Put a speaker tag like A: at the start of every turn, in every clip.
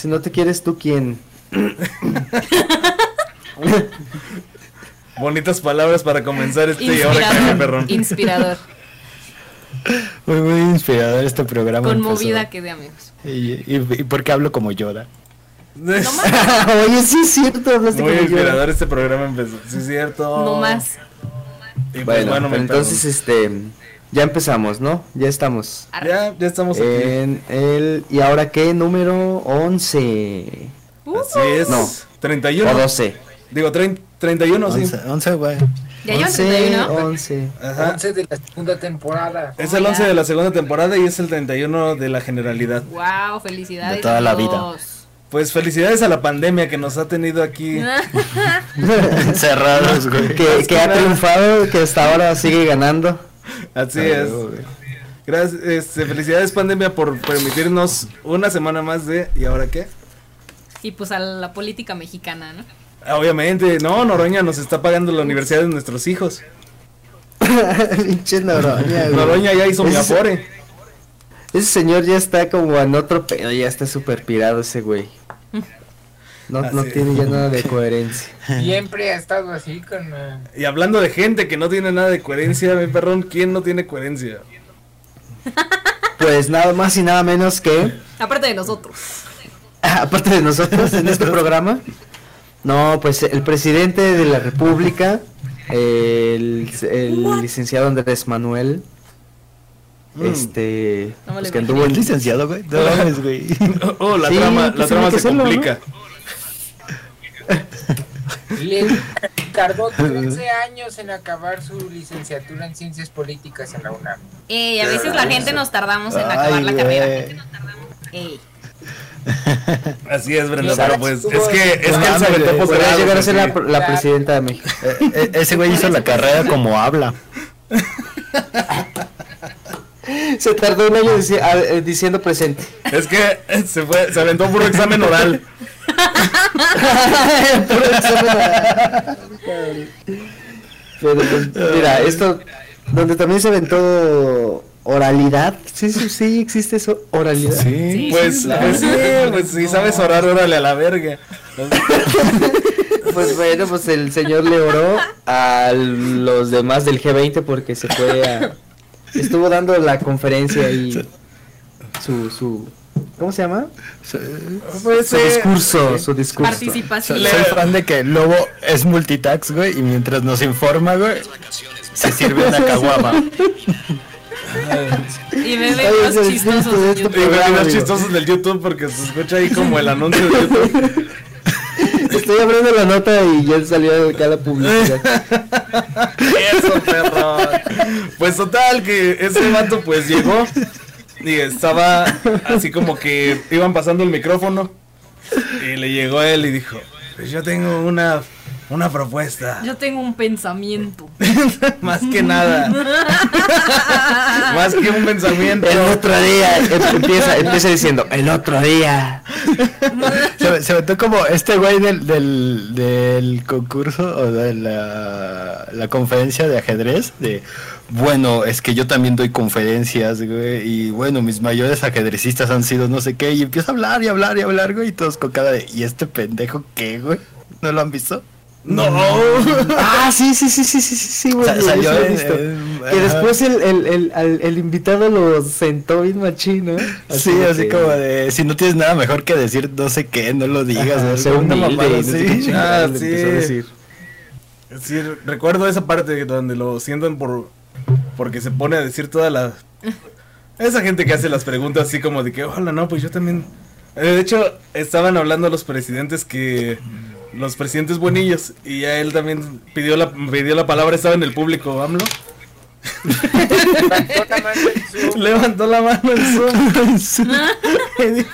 A: Si no te quieres, ¿tú quién?
B: Bonitas palabras para comenzar este y ahora perrón.
C: Inspirador.
D: Muy, muy inspirador este programa.
C: Conmovida
D: empezó.
C: que de amigos.
D: Y, y, y por qué hablo como Yoda.
C: No más.
A: Oye, sí es cierto, hablaste
B: Muy
A: como
B: inspirador este programa empezó. Sí, es cierto.
C: No más.
B: Y pues
A: Bueno,
B: bueno, me
A: pero entonces, este, ya empezamos, ¿no? Ya estamos.
B: Ya, ya estamos aquí.
A: En el, ¿y ahora qué? Número 11.
C: Uh,
B: Así es.
A: No.
B: 31.
A: O 12.
B: Digo, trein- 31, sí.
D: 11, 11, güey.
C: ya llevan
A: 11,
C: 31.
A: 11.
B: Ajá.
E: 11 de la segunda temporada.
B: Es el 11 de la segunda temporada y es el 31 de la generalidad.
C: Wow, felicidades.
D: De toda la vida.
B: Pues felicidades a la pandemia que nos ha tenido aquí.
D: Encerrados, güey.
A: Que, que ha triunfado, que hasta ahora sigue ganando.
B: Así
D: Ah,
B: es. Gracias, este, felicidades pandemia por permitirnos una semana más de ¿y ahora qué?
C: Y pues a la política mexicana, ¿no?
B: Ah, Obviamente, no, Noroña nos está pagando la universidad de nuestros hijos.
A: Pinche Noroña, güey.
B: Noroña ya hizo mi
A: Ese-
B: afore.
A: Ese señor ya está como en otro pedo, ya está súper pirado ese güey. No, no
B: Así.
A: tiene ya nada de coherencia.
E: Siempre ha estado así con... eh,
B: Y hablando de gente que no tiene nada de coherencia, mi perrón, ¿quién no tiene coherencia?
A: Pues nada más y nada menos que,
C: Aparte de nosotros.
A: aparte de nosotros en este programa, no, pues el presidente de la República, el, el licenciado Andrés Manuel,
B: Mm.
A: este,
C: No
A: pues que anduvo
D: ¿Es
A: en-
D: licenciado, güey? No güey.
B: Oh, la
A: Sí,
B: trama,
A: pues
B: la trama se
A: serlo, ¿no?
E: Le tardó 13 años en acabar su licenciatura en Ciencias Políticas en la UNAM.
C: Ey, a veces la gente nos tardamos en
D: Ay,
C: acabar la
D: güey.
C: carrera. Ey.
B: Así es, Brenda, pero pues es que, es que él se aventó posgrado,
A: llegar a ser la,
B: sí.
A: la presidenta de México.
D: Eh, eh, ese güey hizo la carrera como habla.
A: Se tardó un año dici- eh, diciendo presente.
B: Es que se fue, se aventó puro examen oral.
A: Pero pues, mira, esto, donde también se aventó oralidad. Sí, sí, sí, existe eso, oralidad.
C: Sí,
B: Pues, pues sí, pues si sabes orar, órale a la verga.
A: Pues bueno, pues el señor le oró a los demás del G20 porque se fue a... Estuvo dando la conferencia y su, su, ¿cómo se llama?
B: Pues,
A: Su
B: eh,
A: discurso, su discurso.
C: Participación.
D: Soy fan de que Lobo es multitax, güey, y mientras nos informa, güey, se sirve una caguama.
C: Y
A: es
C: más
A: el
C: chistosos.
A: de este programa, digo.
B: chistosos del YouTube porque se escucha ahí como el anuncio de YouTube.
A: Estoy abriendo la nota y ya salió acá la publicidad.
B: Eso, perro. Pues total, que ese vato pues llegó y estaba así como que iban pasando el micrófono y le llegó a él y dijo, pues yo tengo una, una propuesta.
C: Yo tengo un pensamiento.
B: Más que nada. Más que un pensamiento.
A: El otro día, em- empieza, empieza diciendo, el otro día.
D: Se, se metió como este güey del, del, del concurso o de la, la conferencia de ajedrez. De bueno, es que yo también doy conferencias, güey. Y bueno, mis mayores ajedrecistas han sido no sé qué. Y empieza a hablar y hablar y hablar, güey. Y todos con cara de ¿y este pendejo qué, güey? ¿No lo han visto?
B: No.
A: Ah, sí, sí, sí, sí, sí, sí, sí, güey.
D: Salió
A: sí
D: en-
A: visto.
D: en- ajá.
A: después el, el, el, el invitado lo sentó bien machín, ¿no?
D: Sí, así
A: que-
D: como de si no tienes nada mejor que decir no sé qué, no lo digas.
A: Ajá,
D: ¿no?
A: sé
D: Una mamada
A: y no sé qué
D: así.
A: chingados
B: Ah,
A: le
B: sí.
A: a decir.
B: Sí, recuerdo esa parte donde lo sientan por porque se pone a decir toda la esa gente que hace las preguntas así como de que hola no pues yo también Eh, de hecho estaban hablando los presidentes que los presidentes buenillos y ya él también pidió la pidió la palabra estaba en el público AMLO.
E: Levantó la mano en su-
B: levantó la mano en Zoom dijo,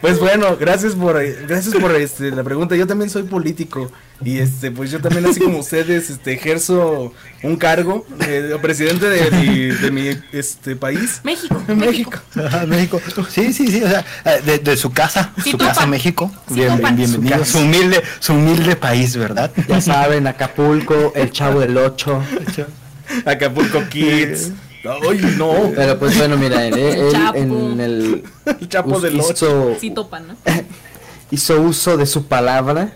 B: pues bueno gracias por gracias por este la pregunta yo también soy político y este pues yo también así como ustedes este ejerzo un cargo de presidente de mi, de mi este país
C: México.
B: México
D: Ajá, México. Sí, sí, sí, o sea, eh, de, de su casa,
C: Sí,
D: su
C: topa.
D: casa México.
C: Sí,
D: Bien- bienvenido. Su humilde, su humilde país, ¿verdad?
A: Ya saben, Acapulco, el chavo del 8.
B: Acapulco Kids Ay, no.
A: Pero pues bueno, mira, él, en el
B: El chapo del
A: hizo,
C: Sí topan, ¿no?
A: hizo uso de su palabra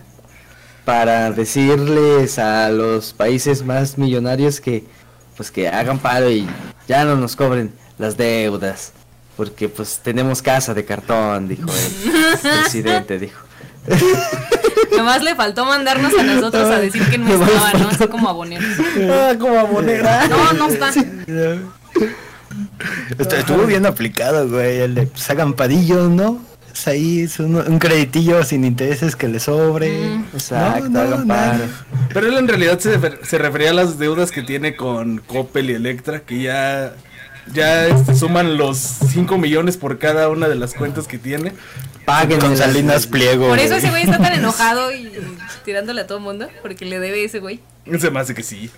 A: para decirles a los países más millonarios que pues que hagan paro y ya no nos cobren las deudas porque pues tenemos casa de cartón dijo el presidente dijo
C: Nomás le faltó mandarnos a nosotros a decir que no estaba, ¿no? Así como aboneros.
B: Ah, como abonera.
C: No, no está.
D: Estu- Estuvo bien aplicado, güey. El de pues, hagan padillos, ¿no? Es ahí, es un, un creditillo sin intereses que le sobre.
C: Mm.
A: exacto
D: No, no,
A: paro
B: Pero él en realidad se, se refería a las deudas que tiene con Coppel y Electra, que ya, ya este, suman los 5 millones por cada una de las cuentas que tiene.
A: paguen
D: Con Salinas Pliego.
C: Por eso ese güey está tan enojado y tirándole a todo el mundo, porque le debe ese güey.
B: Se me hace que sí.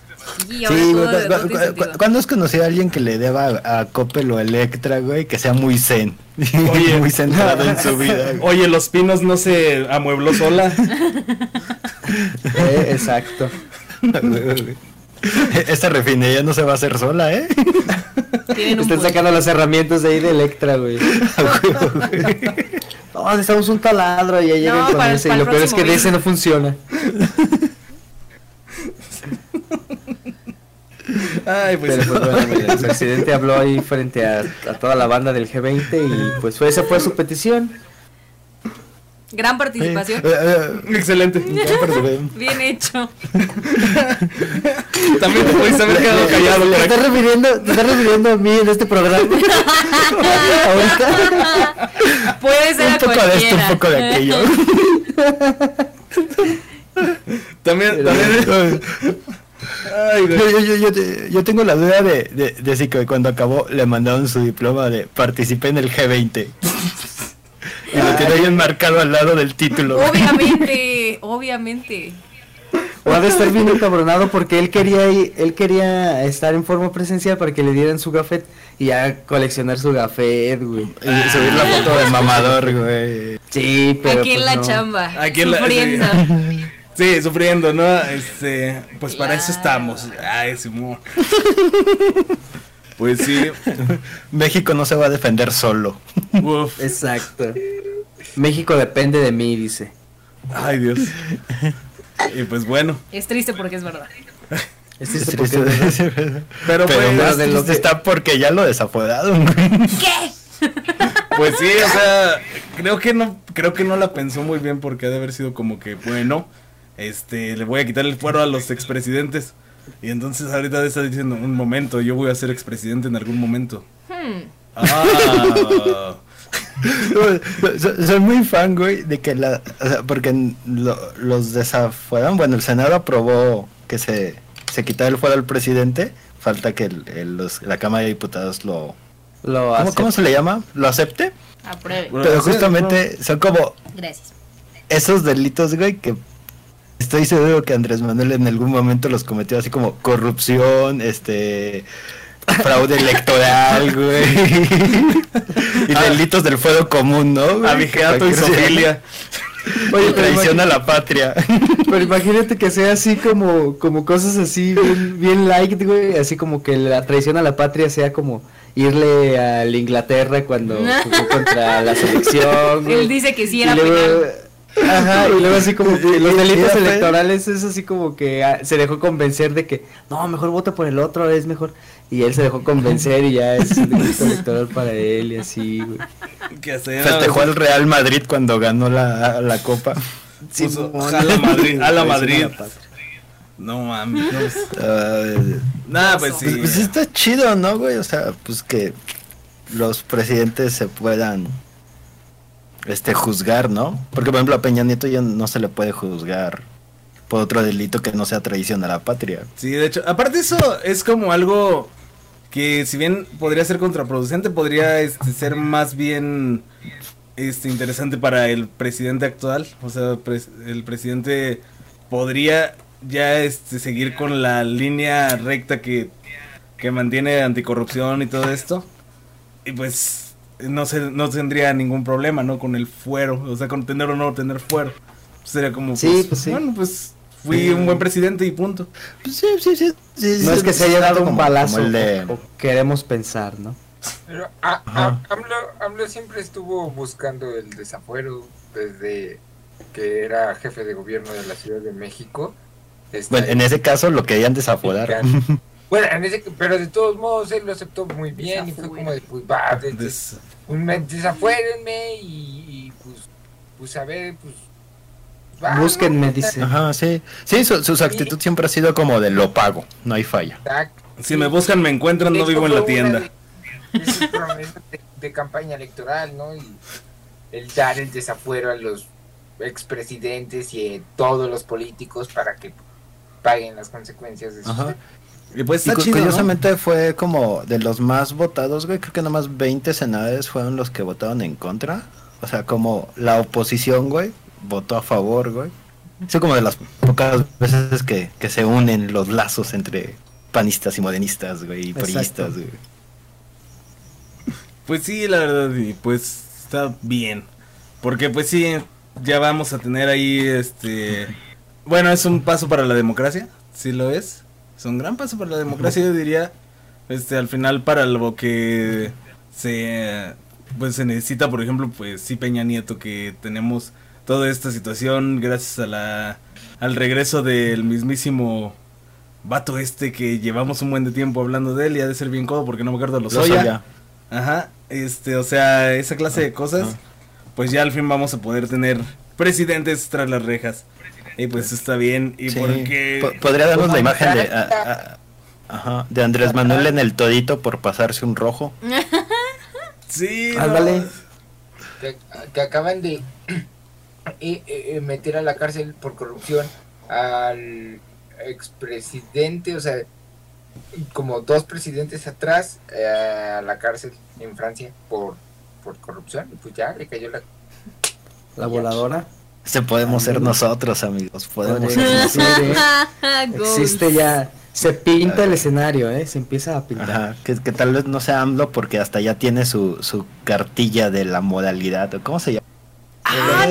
D: Sí,
C: todo, todo
D: cu- cu- ¿cuándo has conocido a alguien que le deba a, a Coppel o Electra, güey? Que sea muy zen.
B: Oye.
D: muy centrado en su vida. güey.
B: Oye, Los Pinos no se amuebló sola.
A: Eh, exacto
D: Esta refinería no se va a hacer sola, ¿eh?
A: Están
C: buen-
A: sacando las herramientas de ahí de Electra güey no necesitamos un taladro y ya llegan
C: No,
A: con
C: para el-
A: ese y lo peor es que de ese no funciona
B: Ay, pues.
A: Pero pues bueno, mira, el presidente habló ahí frente a, a toda la banda del G20 y pues fue, esa fue su petición.
C: Gran participación.
D: Eh, eh,
B: Excelente.
C: Bien hecho.
B: También te pudiste haber quedado callado,
A: ¿Te estás refiriendo, te estás refiriendo a mí en este programa? Ahorita.
C: Puede ser
D: Un
C: a
D: poco de esto, un
C: cualquiera.
D: poco de aquello.
B: También, también. Ay.
D: Yo, yo, yo, yo, te- yo tengo la duda de, de, de si que cuando acabó le mandaron su diploma de participé en el G20. Y lo tiene ahí enmarcado al lado del título.
C: Obviamente, obviamente.
A: O ha de estar bien encabronado porque él quería ir- él quería estar en forma presencial para que le dieran su gafet y ya coleccionar su gafet, güey.
D: Y subir la foto de mamador, güey.
A: Sí, pero
C: Aquí en
A: pues
C: la
A: no.
C: chamba.
B: Aquí en la-
C: sufriendo.
B: Sí, sufriendo, ¿no? Este, pues para eso estamos. Ay, Simón. Pues sí.
D: México no se va a defender solo.
B: Uf.
A: Exacto. México depende de mí, dice.
B: Ay, Dios. Y pues bueno.
C: Es triste porque es verdad.
A: Es triste
D: Es
A: porque-
D: triste.
B: Pero,
D: Pero
B: pues,
D: más
A: de lo que-
D: está porque ya lo desaforaron.
C: ¿Qué?
B: pues sí, o sea, creo que no, creo que no la pensó muy bien porque ha de haber sido como que, bueno, este, le voy a quitar el fuero a los expresidentes. Y entonces ahorita está diciendo, un momento, yo voy a ser expresidente en algún momento.
C: Hmm.
B: Ah.
D: So- Soy muy fan, güey, de que la... o sea, porque lo- los desafueron. Bueno, el Senado aprobó que se, se quitara el fuero al presidente. Falta que el- el- los- la Cámara de Diputados lo...
A: Lo
D: ¿Cómo, se le llama? ¿Lo acepte?
C: Apruebe.
D: Pero justamente son como
C: Gracias.
D: esos delitos, güey, que estoy seguro que Andrés Manuel en algún momento los cometió, así como corrupción, este fraude electoral, güey. y delitos del fuego común, ¿no? güey?
B: Abigeato y sofilia.
D: Oye, traición a la patria.
A: Pero imagínate que sea así como, como cosas así bien, bien light, güey, así como que la traición a la patria sea como irle a la Inglaterra cuando jugó contra la selección. güey.
C: Él dice que sí
A: Y
C: era
A: luego-
C: penal.
A: Ajá, y luego así como que los delitos electorales es así como que ah, se dejó convencer de que no, mejor vota por el otro, es mejor. Y él se dejó convencer y ya es un delito electoral para él y así, güey.
D: Festejó al Real Madrid cuando ganó la, la copa.
B: Puso,
A: Simón.
B: jala Madrid, a la Madrid.
A: la patria.
B: No mames. Nada, pues
D: Pues,
B: sí.
D: pues está chido, ¿no, güey? O sea, pues que los presidentes se puedan este juzgar, ¿no? Porque por ejemplo a Peña Nieto ya no se le puede juzgar por otro delito que no sea traición a la patria.
B: Sí, de hecho, aparte eso es como algo que si bien podría ser contraproducente, podría este, ser más bien este interesante para el presidente actual. O sea, el presidente podría ya este, seguir con la línea recta que, que mantiene anticorrupción y todo esto. Y pues no, se, no tendría ningún problema, ¿no? Con el fuero, o sea, con tener o no tener fuero. Sería como,
A: Sí,
B: pues,
A: pues sí.
B: bueno, pues fui un buen presidente y punto.
D: Pues sí, sí, sí, sí,
A: No es que se haya dado
D: como-
A: un balazo,
D: como el de-
A: o queremos pensar, ¿no?
E: Pero a- a- AMLO, AMLO siempre estuvo buscando el desafuero desde que era jefe de gobierno de la Ciudad de México. Está
D: Bueno, en ese caso lo querían desaforar.
E: Bueno, en ese, pero de todos modos él lo aceptó muy bien y fue como de, pues va, de- de-
B: Des-
E: me- desafuérenme y, y, pues, pues a ver, pues... va,
A: Búsquenme,
E: ¿no?
A: dice.
D: Ajá, sí. Sí, su, su actitud siempre ha sido como de lo pago, no hay falla.
E: Exacto.
B: si me buscan, me encuentran,
E: De
B: no vivo en la tienda.
E: De, promesas de, de campaña electoral, ¿no? Y el dar el desafuero a los expresidentes y a todos los políticos para que paguen las consecuencias de sus
D: Ajá.
B: Y pues está chido, ¿no?
D: curiosamente fue como de los más votados, güey. Creo que nomás 20 senadores fueron los que votaron en contra. O sea, como la oposición, güey, votó a favor, güey. Es como de las pocas veces que, que se unen los lazos entre panistas y modernistas, güey, y priistas, güey.
B: Pues sí, la verdad, y pues está bien. Porque pues sí, ya vamos a tener ahí este... Bueno, es un paso para la democracia, sí lo es. Es un gran paso para la democracia, yo diría. Este, al final para lo que se... Pues se necesita, por ejemplo, pues sí Peña Nieto, que tenemos toda esta situación gracias a la... Al regreso del mismísimo vato este que llevamos un buen de tiempo hablando de él y ha de ser bien codo porque no me acuerdo los
D: Lozoya.
B: Ajá, este, o sea, esa clase de cosas,
D: Ajá.
B: pues ya al fin vamos a poder tener presidentes tras las rejas. Y pues está bien, y
D: Sí.
B: porque...
D: Po- Podría darnos la imagen de,
E: Francia.
D: a- a- ajá, de Andrés Manuel en el todito por pasarse un rojo.
B: Sí, no.
A: Ándale.
E: que, que acaban de meter a la cárcel por corrupción al expresidente, o sea, como dos presidentes atrás eh, a la cárcel en Francia por, por corrupción, y pues ya le cayó la...
A: La voladora.
D: Este podemos ser nosotros, amigos. Podemos ser nosotros.
A: Existe ya. Se pinta el escenario, ¿eh? Se empieza a pintar.
D: Ajá, que, que tal vez no sea AMLO porque hasta ya tiene su, su cartilla de la modalidad. ¿o ¿Cómo se llama?
C: Ah,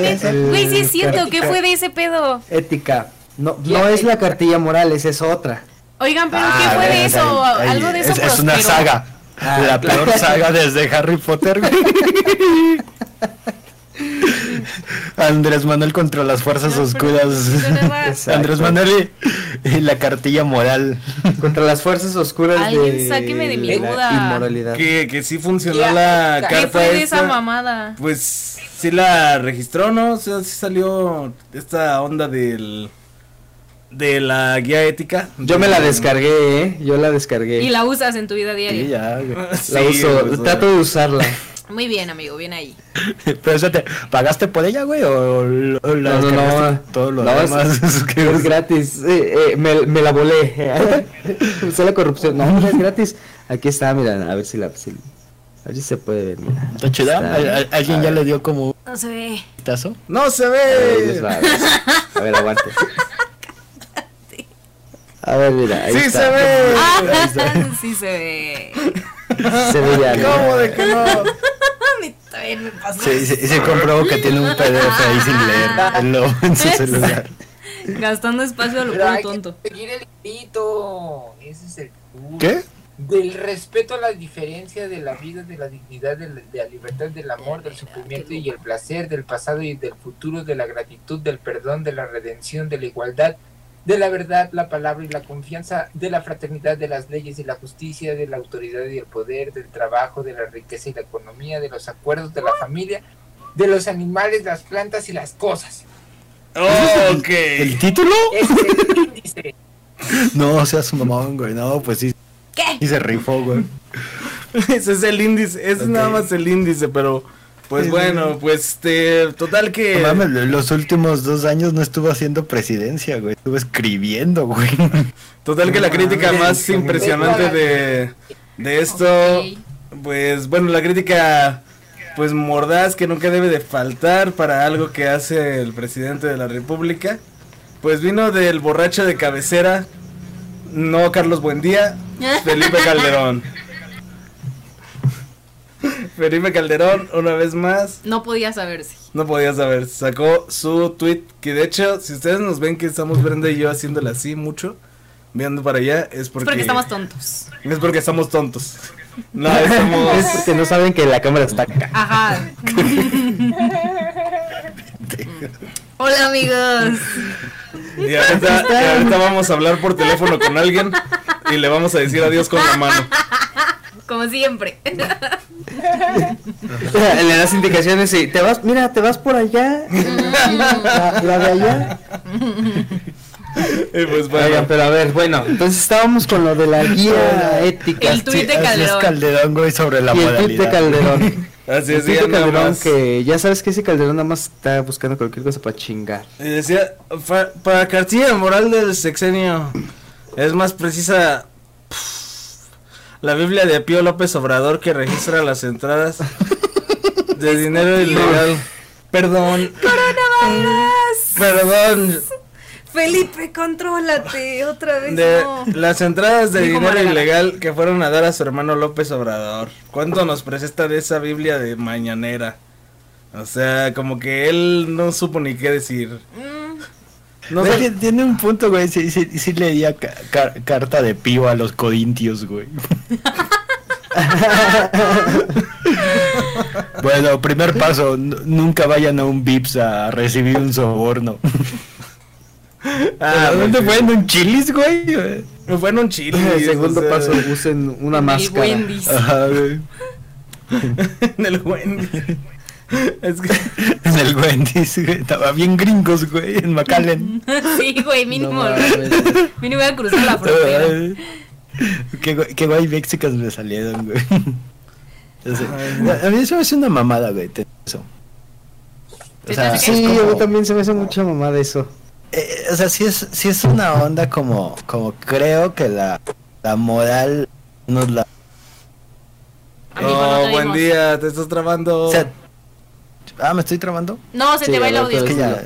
C: Güey, sí es cierto. ¿Qué fue de ese pedo?
A: Ética. No, no es la cartilla Morales, es otra.
C: Oigan, pero
D: Ah,
C: ¿qué fue de eso?
D: ay,
C: Algo de eso
D: es, es una saga.
A: Ah,
D: la
A: claro.
D: peor saga desde Harry Potter. Andrés Manuel contra las fuerzas
C: No,
D: oscuras. Andrés Manuel y, y la cartilla moral.
A: Contra las fuerzas oscuras
C: Alguien
A: de
C: sáqueme de mi duda.
A: inmoralidad.
B: Que, que sí funcionó
E: Ya,
B: la
E: ¿qué
C: ¿Qué
B: carta
C: fue de esa mamada?
B: Pues sí la registró, ¿no? O sea, sí salió esta onda del... De la guía ética.
A: Yo me la descargué, ¿eh? Yo la descargué.
C: Y la usas en tu vida
D: Sí,
C: diaria.
D: ya.
A: La
B: Sí,
A: uso,
B: pues,
A: trato de usarla.
C: Muy bien, amigo, bien ahí.
D: Pero espérate, ¿pagaste por ella, güey? ¿O, la
A: No, no, no.
D: todo lo
A: No,
D: demás?
A: es, es gratis. Eh, eh, me, me la volé. Usé la corrupción. No, no es gratis. Aquí está, mira, a ver si la. si- a ver si se puede ver, mira.
D: ¿Está chida?
A: Está.
D: ¿Al- al- ¿Alguien ya le dio como
C: No se ve.
D: vistazo?
B: ¡No se
A: A ver, ahí les
B: ve!
A: va, a ver. A ver, aguante. A ver, mira, ahí
B: ¡Sí
A: está.
B: se ve!
C: Ah, sí se ve.
A: Se ve ya. mira.
B: ¿Cómo de que no?
C: Me pasó.
D: Sí, se comprobó que tiene un PDF ahí sin leerlo en su celular.
C: Gastando espacio a lo puro tonto.
E: seguir el grito, ese es el punto.
D: ¿Qué?
E: Del respeto a la diferencia de la vida, de la dignidad, de la, de la libertad, del amor, del sufrimiento y el placer, del pasado y del futuro, de la gratitud, del perdón, de la redención, de la igualdad, de la verdad, la palabra y la confianza, de la fraternidad, de las leyes y la justicia, de la autoridad y el poder, del trabajo, de la riqueza y la economía, de los acuerdos, de la familia, de los animales, las plantas y las cosas.
B: Ok.
D: ¿El título?
E: Ese es el índice.
D: No, seas un mamón, güey. No, pues sí.
C: ¿Qué?
D: Y se rifó, güey.
B: Ese es el índice, ese es nada más el índice, pero pues bueno, pues este, total que
D: No mames, los últimos dos años no estuvo haciendo presidencia, güey. Estuvo escribiendo, güey.
B: total que la crítica más impresionante de de esto, pues bueno, la crítica pues mordaz que nunca debe de faltar para algo que hace el presidente de la República, pues vino del borracho de cabecera, no Carlos Buendía, Felipe Calderón. Felipe Calderón, una vez más,
C: No podía saberse.
B: no podía saber, sacó su tweet, que de hecho, si ustedes nos ven que estamos Brenda y yo haciéndole así mucho, viendo para allá, es
C: Es
B: porque...
C: porque estamos tontos.
B: Es porque estamos tontos. No, estamos...
A: Es porque no saben que la cámara está acá.
C: Ajá. Hola amigos.
B: Y ahorita, y ahorita vamos a hablar por teléfono con alguien y le vamos a decir adiós con la mano.
C: Como siempre.
A: Le das indicaciones y te vas, mira, te vas por allá. La, la de allá.
B: Y pues bueno,
A: Oigan, pero a ver, bueno, entonces estábamos con lo de la guía ética.
C: El tuit de
D: Así es
C: Calderón.
D: Calderón, güey, sobre la
A: y el tweet de. Calderón.
B: así
A: El
B: es,
A: tweet
B: ya
A: de Calderón que ya sabes que ese Calderón nada más está buscando cualquier cosa para chingar.
B: Y decía, "Fa- para cartilla moral del sexenio, es más precisa pff, la Biblia de Pío López Obrador que registra las entradas de dinero ilegal. Perdón, perdón,
C: Felipe, contrólate. Otra vez
B: de
C: no.
B: las entradas de
C: Dijo
B: dinero ilegal que fueron a dar a su hermano López Obrador. ¿Cuánto nos presenta de esa Biblia de mañanera? O sea, como que él no supo ni qué decir.
C: Mm,
B: No
D: Güey,
B: sé-
D: tiene- un punto, güey. Sí, sí, sí leía ca- ca- carta de pío a los corintios, güey. bueno, primer paso, nunca vayan a un VIPS a recibir un soborno.
B: Ah,
D: ¿A dónde
B: pues,
D: fue? ¿En un chilis, güey?
B: Me fue en un chile.
A: El segundo
B: o sea,
A: paso, usen una máscara.
C: Wendy's.
D: Ajá, güey.
B: en el Wendy. Es que
D: En el Wendy's, güey. Estaba bien gringos, güey, en McAllen.
C: Sí, güey,
A: No
C: mínimo.
A: mames.
C: mínimo voy a cruzar la frontera.
D: Qué, güey- qué guay mexicas me salieron, güey. A mí eso me hace una mamada, güey, eso. O
C: ¿Se te
D: sea,
C: hace
A: Sí,
D: como-
A: mí también se me hace mucha mamada eso.
D: eh, o sea, sí es, sí es una onda como, como creo que la, la moral nos la...
C: No
B: Oh,
C: te
B: buen día, te estás trabando.
D: O sea, ah, ¿me estoy trabando?
C: No, se
A: Sí,
C: te va el audio.
D: Es que ya,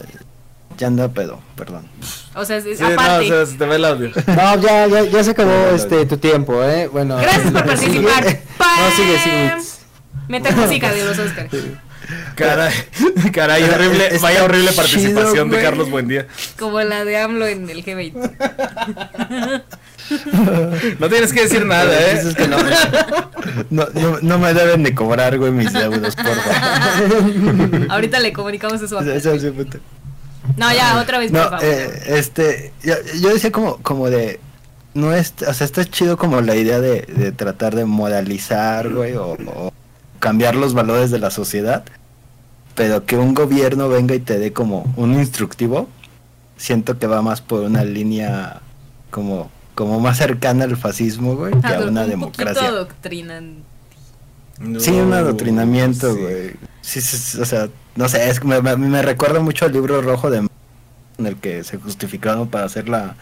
D: ya anda pedo, perdón.
C: O sea, es,
B: Sí, no,
C: aparte.
B: o sea, se te ve el audio.
A: No, ya, ya, ya se acabó este tu tiempo, eh. Bueno.
C: Gracias por participar.
A: No, sigue, sigue.
C: Meta música de los Oscars.
B: Caray, caray, horrible,
D: está
B: vaya horrible
D: chido,
B: participación de. Carlos Buendía.
C: Como la de AMLO en el G20.
B: No tienes que decir nada,
D: Pues
B: eh.
D: es que no, no, no, no me deben de cobrar, güey, mis deudos, por favor.
C: Ahorita le comunicamos eso a. No, ya, otra vez,
D: No,
C: por favor.
D: eh, este, yo, yo decía como, como de, no es, o sea, está chido como la idea de, de tratar de moralizar, güey, o, o cambiar los valores de la sociedad, pero que un gobierno venga y te dé como un instructivo, siento que va más por una línea como, como más cercana al fascismo, güey, que a una
C: un
D: democracia.
C: poquito adoctrinante.
D: Sí, un
B: No,
D: adoctrinamiento,
B: sí.
D: güey. Sí, sí, sí, o sea, no sé, es que me, me, me recuerda mucho al libro rojo de en el que se justificaron para hacer la,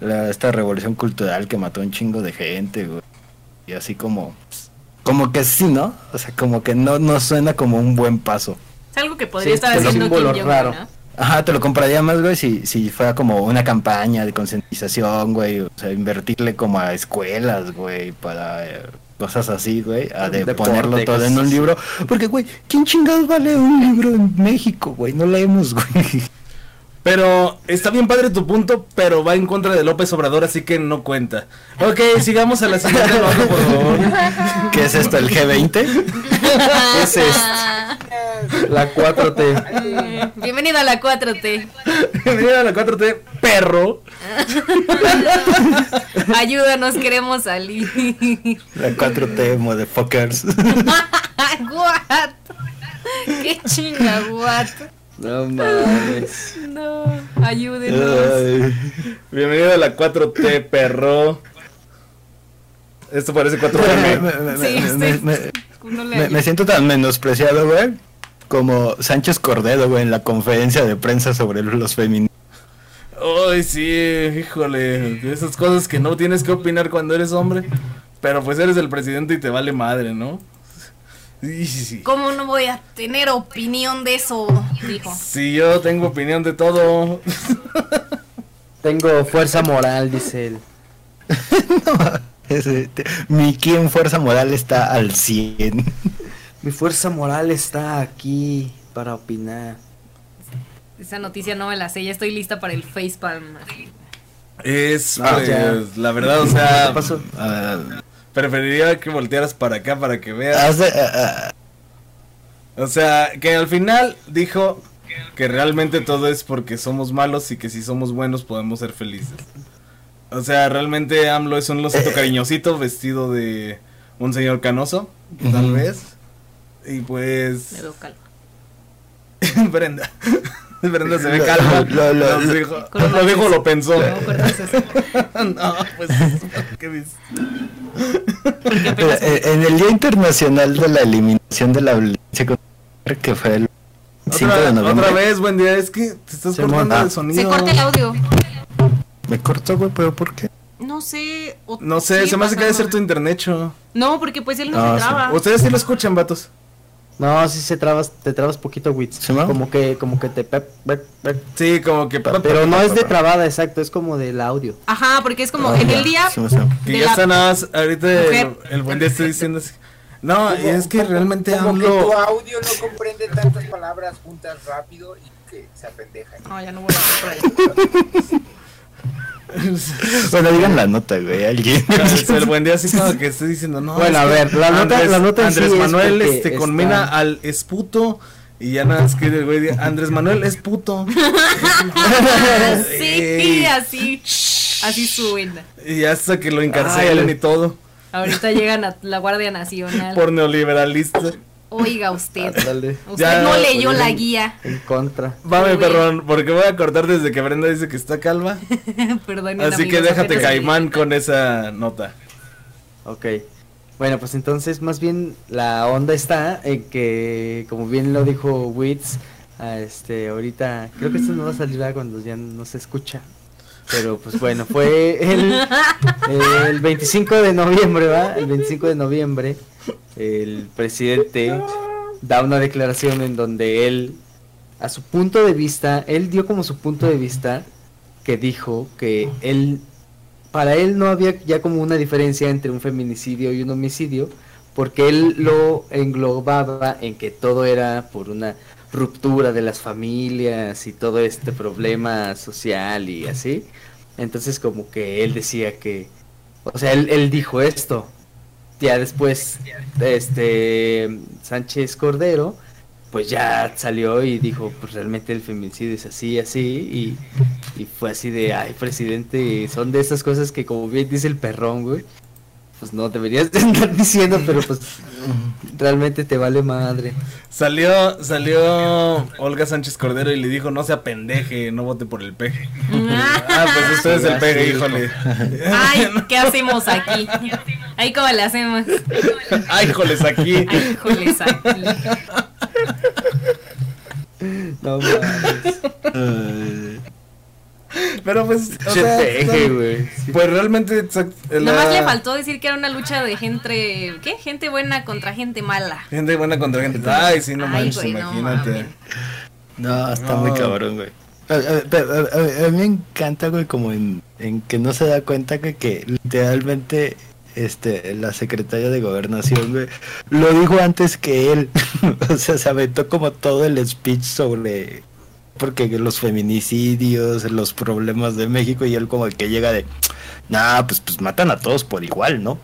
D: la- esta revolución cultural que mató un chingo de gente, güey. Y así como como que sí, ¿no? O sea, como que no no suena como un buen paso.
C: Es algo que podría
A: Sí,
C: estar
A: es un
C: haciendo Kim Jong-un,
A: raro.
C: ¿no?
D: Ajá, te lo compraría más, güey, si, si fuera como una campaña de concientización, güey. O sea, invertirle como a escuelas, güey, para eh, cosas así, güey. A de
A: Deporte,
D: ponerlo todo en un libro. Porque, güey, ¿quién chingados vale un libro en México, güey? No leemos, güey.
B: Pero está bien padre tu punto, pero va en contra de López Obrador, así que no cuenta. Ok, sigamos a la siguiente por favor.
D: ¿Qué es esto, el G20?
A: Es este, la 4T.
C: Bienvenido a la 4T.
B: Bienvenido a la 4T, perro.
C: Ayúdanos, queremos salir.
D: La 4T, motherfuckers.
C: what? ¿Qué chinga, what?
A: No mames.
C: No, ayúdenos.
D: Ay.
B: Bienvenido a la 4T, perro. Esto parece
D: Me,
B: 4M.
D: me- me-
C: Sí,
D: me-
C: sí.
D: Me-
C: No le
D: me- me siento tan menospreciado, güey. Como Sánchez Cordero, güey, en la conferencia de prensa sobre los feministas.
B: Ay, sí, híjole. Esas cosas que no tienes que opinar cuando eres hombre. Pero pues eres el presidente y te vale madre, ¿no? Sí, sí, sí.
C: ¿Cómo no voy a tener opinión de eso? Dijo.
B: Si yo tengo opinión de todo.
A: Tengo fuerza moral, dice él.
D: Te- mi ki en fuerza moral está al 100.
A: Mi fuerza moral está aquí para opinar.
C: Esa noticia no me la sé, ya estoy lista para el facepalm.
B: Es,
A: Ah,
B: pues, la verdad, o
A: ¿Qué
B: sea,
A: pasó?
D: Ah,
B: preferiría que voltearas para acá para que veas.
D: ah,
B: O sea, que al final dijo que realmente todo es porque somos malos y que si somos buenos podemos ser felices. O sea, realmente AMLO es un losito cariñosito vestido de un señor canoso, tal vez. Y pues...
C: Me veo calma.
B: Brenda. Brenda se ve calma.
D: Lo- lo- lo-
B: dijo, lo dijo, lo pensó.
C: No,
B: no, pues... ¿qué dices?
C: Apenas-
D: eh, en el Día Internacional de la Eliminación de la Violencia contra la Mujer, que fue el 5 de
B: Otra,
D: noviembre.
B: otra vez, buen día. Es que te estás
A: Se
B: cortando
A: monta.
B: el sonido.
C: Se corta el audio.
D: Me cortó, güey, pero ¿por qué?
C: No sé. o-
B: No sé, se me hace que debe ser tu internet, cho.
C: No, porque pues él no,
D: No,
C: se
D: sí.
C: traba.
B: Ustedes sí lo escuchan, vatos.
A: No, sí se trabas, te trabas poquito, Wits.
D: ¿Sí, no?
A: Como que, como que te... pep, pep, pep.
B: Sí, como que...
A: Pero no es de trabada, exacto, es como del audio.
C: Ajá, porque es como
D: Ah,
C: en
D: ya,
C: el día.
D: sí.
B: Que ya
C: la-
B: está nada más, ahorita el, buen día estoy diciendo así. No, y es que
E: Como-
B: realmente
E: como que tu audio no comprende tantas palabras juntas rápido y que se apendeja.
C: No, ya no voy a hacer por ahí.
D: Bueno, digan la nota, güey, alguien.
B: el buen día así como que estoy diciendo, no.
A: Bueno,
B: es
A: a ver, la nota-
B: Andrés,
A: la nota
B: Andrés
A: sí es
B: Manuel este,
A: está-
B: conmina al esputo y ya nada más que el güey Andrés Manuel es puto.
C: sí, así. Así suena.
B: Y hasta que lo encarcelan
A: Ay,
B: y todo
C: Ahorita llegan a la Guardia Nacional.
B: por neoliberalista.
C: Oiga usted.
A: Dale,
C: Usted
B: Ya,
C: no leyó la guía.
A: en contra.
B: Vame,
C: Uy.
B: perrón, porque voy a cortar desde que Brenda dice que está calva.
C: Perdón.
B: Así que déjate caimán con esa nota.
A: Ok. Bueno, pues entonces más bien la onda está en que, como bien lo dijo Wits, ah, este, ahorita, creo que esto no va a salir cuando ya no se escucha. Pero pues bueno, fue el, el 25 de noviembre, ¿va? El 25 de noviembre, el presidente da una declaración en donde él, a su punto de vista, él dio como su punto de vista que dijo que él para él no había ya como una diferencia entre un feminicidio y un homicidio, porque él lo englobaba en que todo era por una ruptura de las familias y todo este problema social y así. Entonces como que él decía que, o sea, él, él dijo esto. Ya después, este, Sánchez Cordero, pues ya salió y dijo, pues realmente el feminicidio es así, así, y, y fue así de, ay, presidente, son de esas cosas que como bien dice el perrón, güey, pues no deberías de andar diciendo, pero pues realmente te vale madre.
B: Salió, salió Olga Sánchez Cordero y le dijo, no sea pendeje, no vote por el peje. Ah, pues usted es el peje, híjole.
C: Ay, ¿qué hacemos aquí? Ahí cómo le hacemos.
B: Ay, híjoles, aquí.
C: Ay, híjoles aquí.
A: No mames.
B: Pero pues, o sea, no, pues realmente, la-
C: Nada más le faltó decir que era una lucha de gente, ¿qué? Gente buena contra gente mala.
B: Gente buena contra gente. Ay, sí, no
C: Ay,
B: manches,
C: güey, no
B: imagínate.
C: mames.
D: No, está
B: No.
D: muy cabrón, güey. A, a- a- a- a mí me encanta, güey, como en, en que no se da cuenta que, que literalmente este la secretaria de gobernación, güey, lo dijo antes que él. o sea, se aventó como todo el speech sobre porque los feminicidios, los problemas de México y él como el que llega de, nah, pues pues matan a todos por igual, ¿no?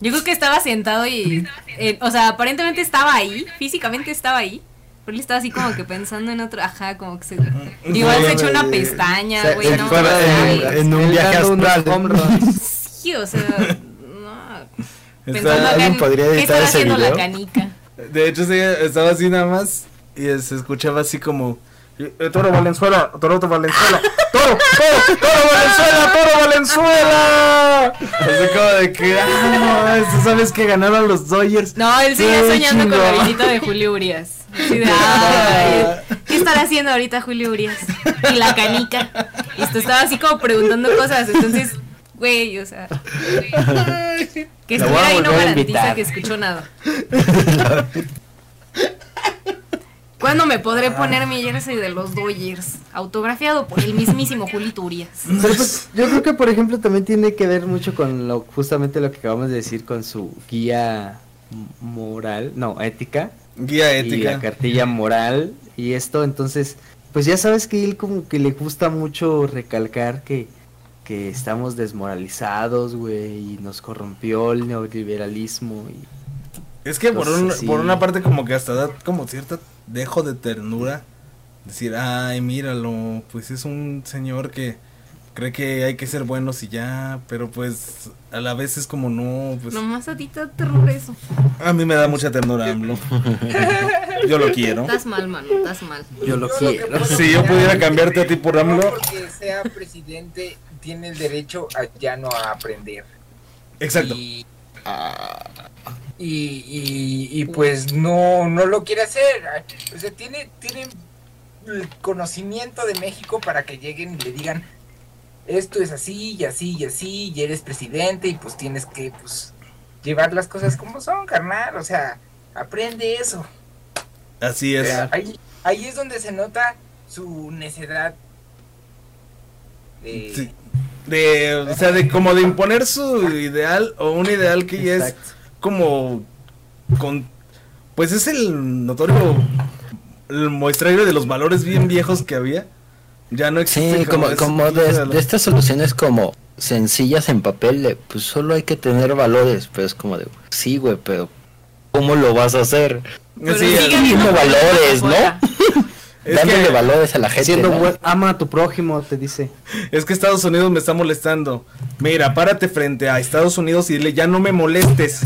C: Yo creo que estaba sentado y, eh, o sea, aparentemente estaba ahí, físicamente estaba ahí. Pero él estaba así como que pensando en otro, ajá, como que se... Igual se echó una pestaña, güey, no, ay,
D: en- en un viaje astral.
C: Sí, o sea, no. Pensando acá
D: ¿alguien
C: en,
D: podría
C: ¿qué
D: ese
C: haciendo la canica?
B: De hecho, estaba así nada más y se escuchaba así como... eh, Toro Valenzuela, Toro Valenzuela, Toro, Toro, Toro Valenzuela, Toro Valenzuela. Así como de que, ah, no, ¿tú sabes que ganaron los Dodgers.
C: No, él
B: Sí,
C: soñando con la visita de Julio Urias. Así de, ay, ¿qué estará haciendo ahorita Julio Urias? Y la canica. Y esto estaba así como preguntando cosas. Entonces, güey, o sea. Que estuviera ahí no garantiza que escuchó nada. ¿Cuándo me podré poner mi jersey de los Dodgers? Autografiado por el mismísimo Julito Urias.
A: Pero pues, yo creo que por ejemplo también tiene que ver mucho con lo justamente lo que acabamos de decir con su guía moral, no, ética.
B: Guía
A: Y la
B: ética.
A: cartilla moral y esto, entonces, pues ya sabes que él como que le gusta mucho recalcar que, que estamos desmoralizados, güey, y nos corrompió el neoliberalismo y
B: Es que por, un-
A: sí.
B: por una parte como que hasta da como cierta dejo de ternura. Decir, ay, míralo, pues es un señor que cree que hay que ser buenos y ya, pero pues a la vez es como no, pues
C: Nomás a ti te eso.
B: a mí me da mucha ternura, AMLO. Yo lo quiero.
C: Estás mal, mano, estás mal.
A: yo lo
E: Yo
A: quiero.
B: Si yo pudiera cambiarte a ti por
E: no
B: AMLO.
E: porque sea presidente tiene el derecho a ya no a aprender.
B: Exacto.
E: Y, y, y- y, pues no, no lo quiere hacer. O sea, tiene, tiene el conocimiento de México para que lleguen y le digan, esto es así y así y así, y eres presidente y pues tienes que pues llevar las cosas como son, carnal. O sea, aprende eso.
B: Así
E: O
B: es.
E: sea, ahí, ahí es donde se nota su necedad. de-
B: Sí. De, o sea, de como de imponer su ideal o un ideal que ya es. Como con pues es el notorio el muestrario de los valores bien viejos que había. Ya no existe
D: Sí, como, de, estas soluciones como sencillas en papel, de, pues solo hay que tener valores, pero es como de, sí, güey, pero ¿cómo lo vas a hacer?
C: Pero
B: Sí,
D: valores, ¿no? Dándole
B: que-
D: valores a la gente.
A: Siendo
D: ¿no?
A: buen- ama a tu prójimo, te dice.
B: Es que Estados Unidos me está molestando. Mira, párate frente a Estados Unidos y dile, ya no me molestes.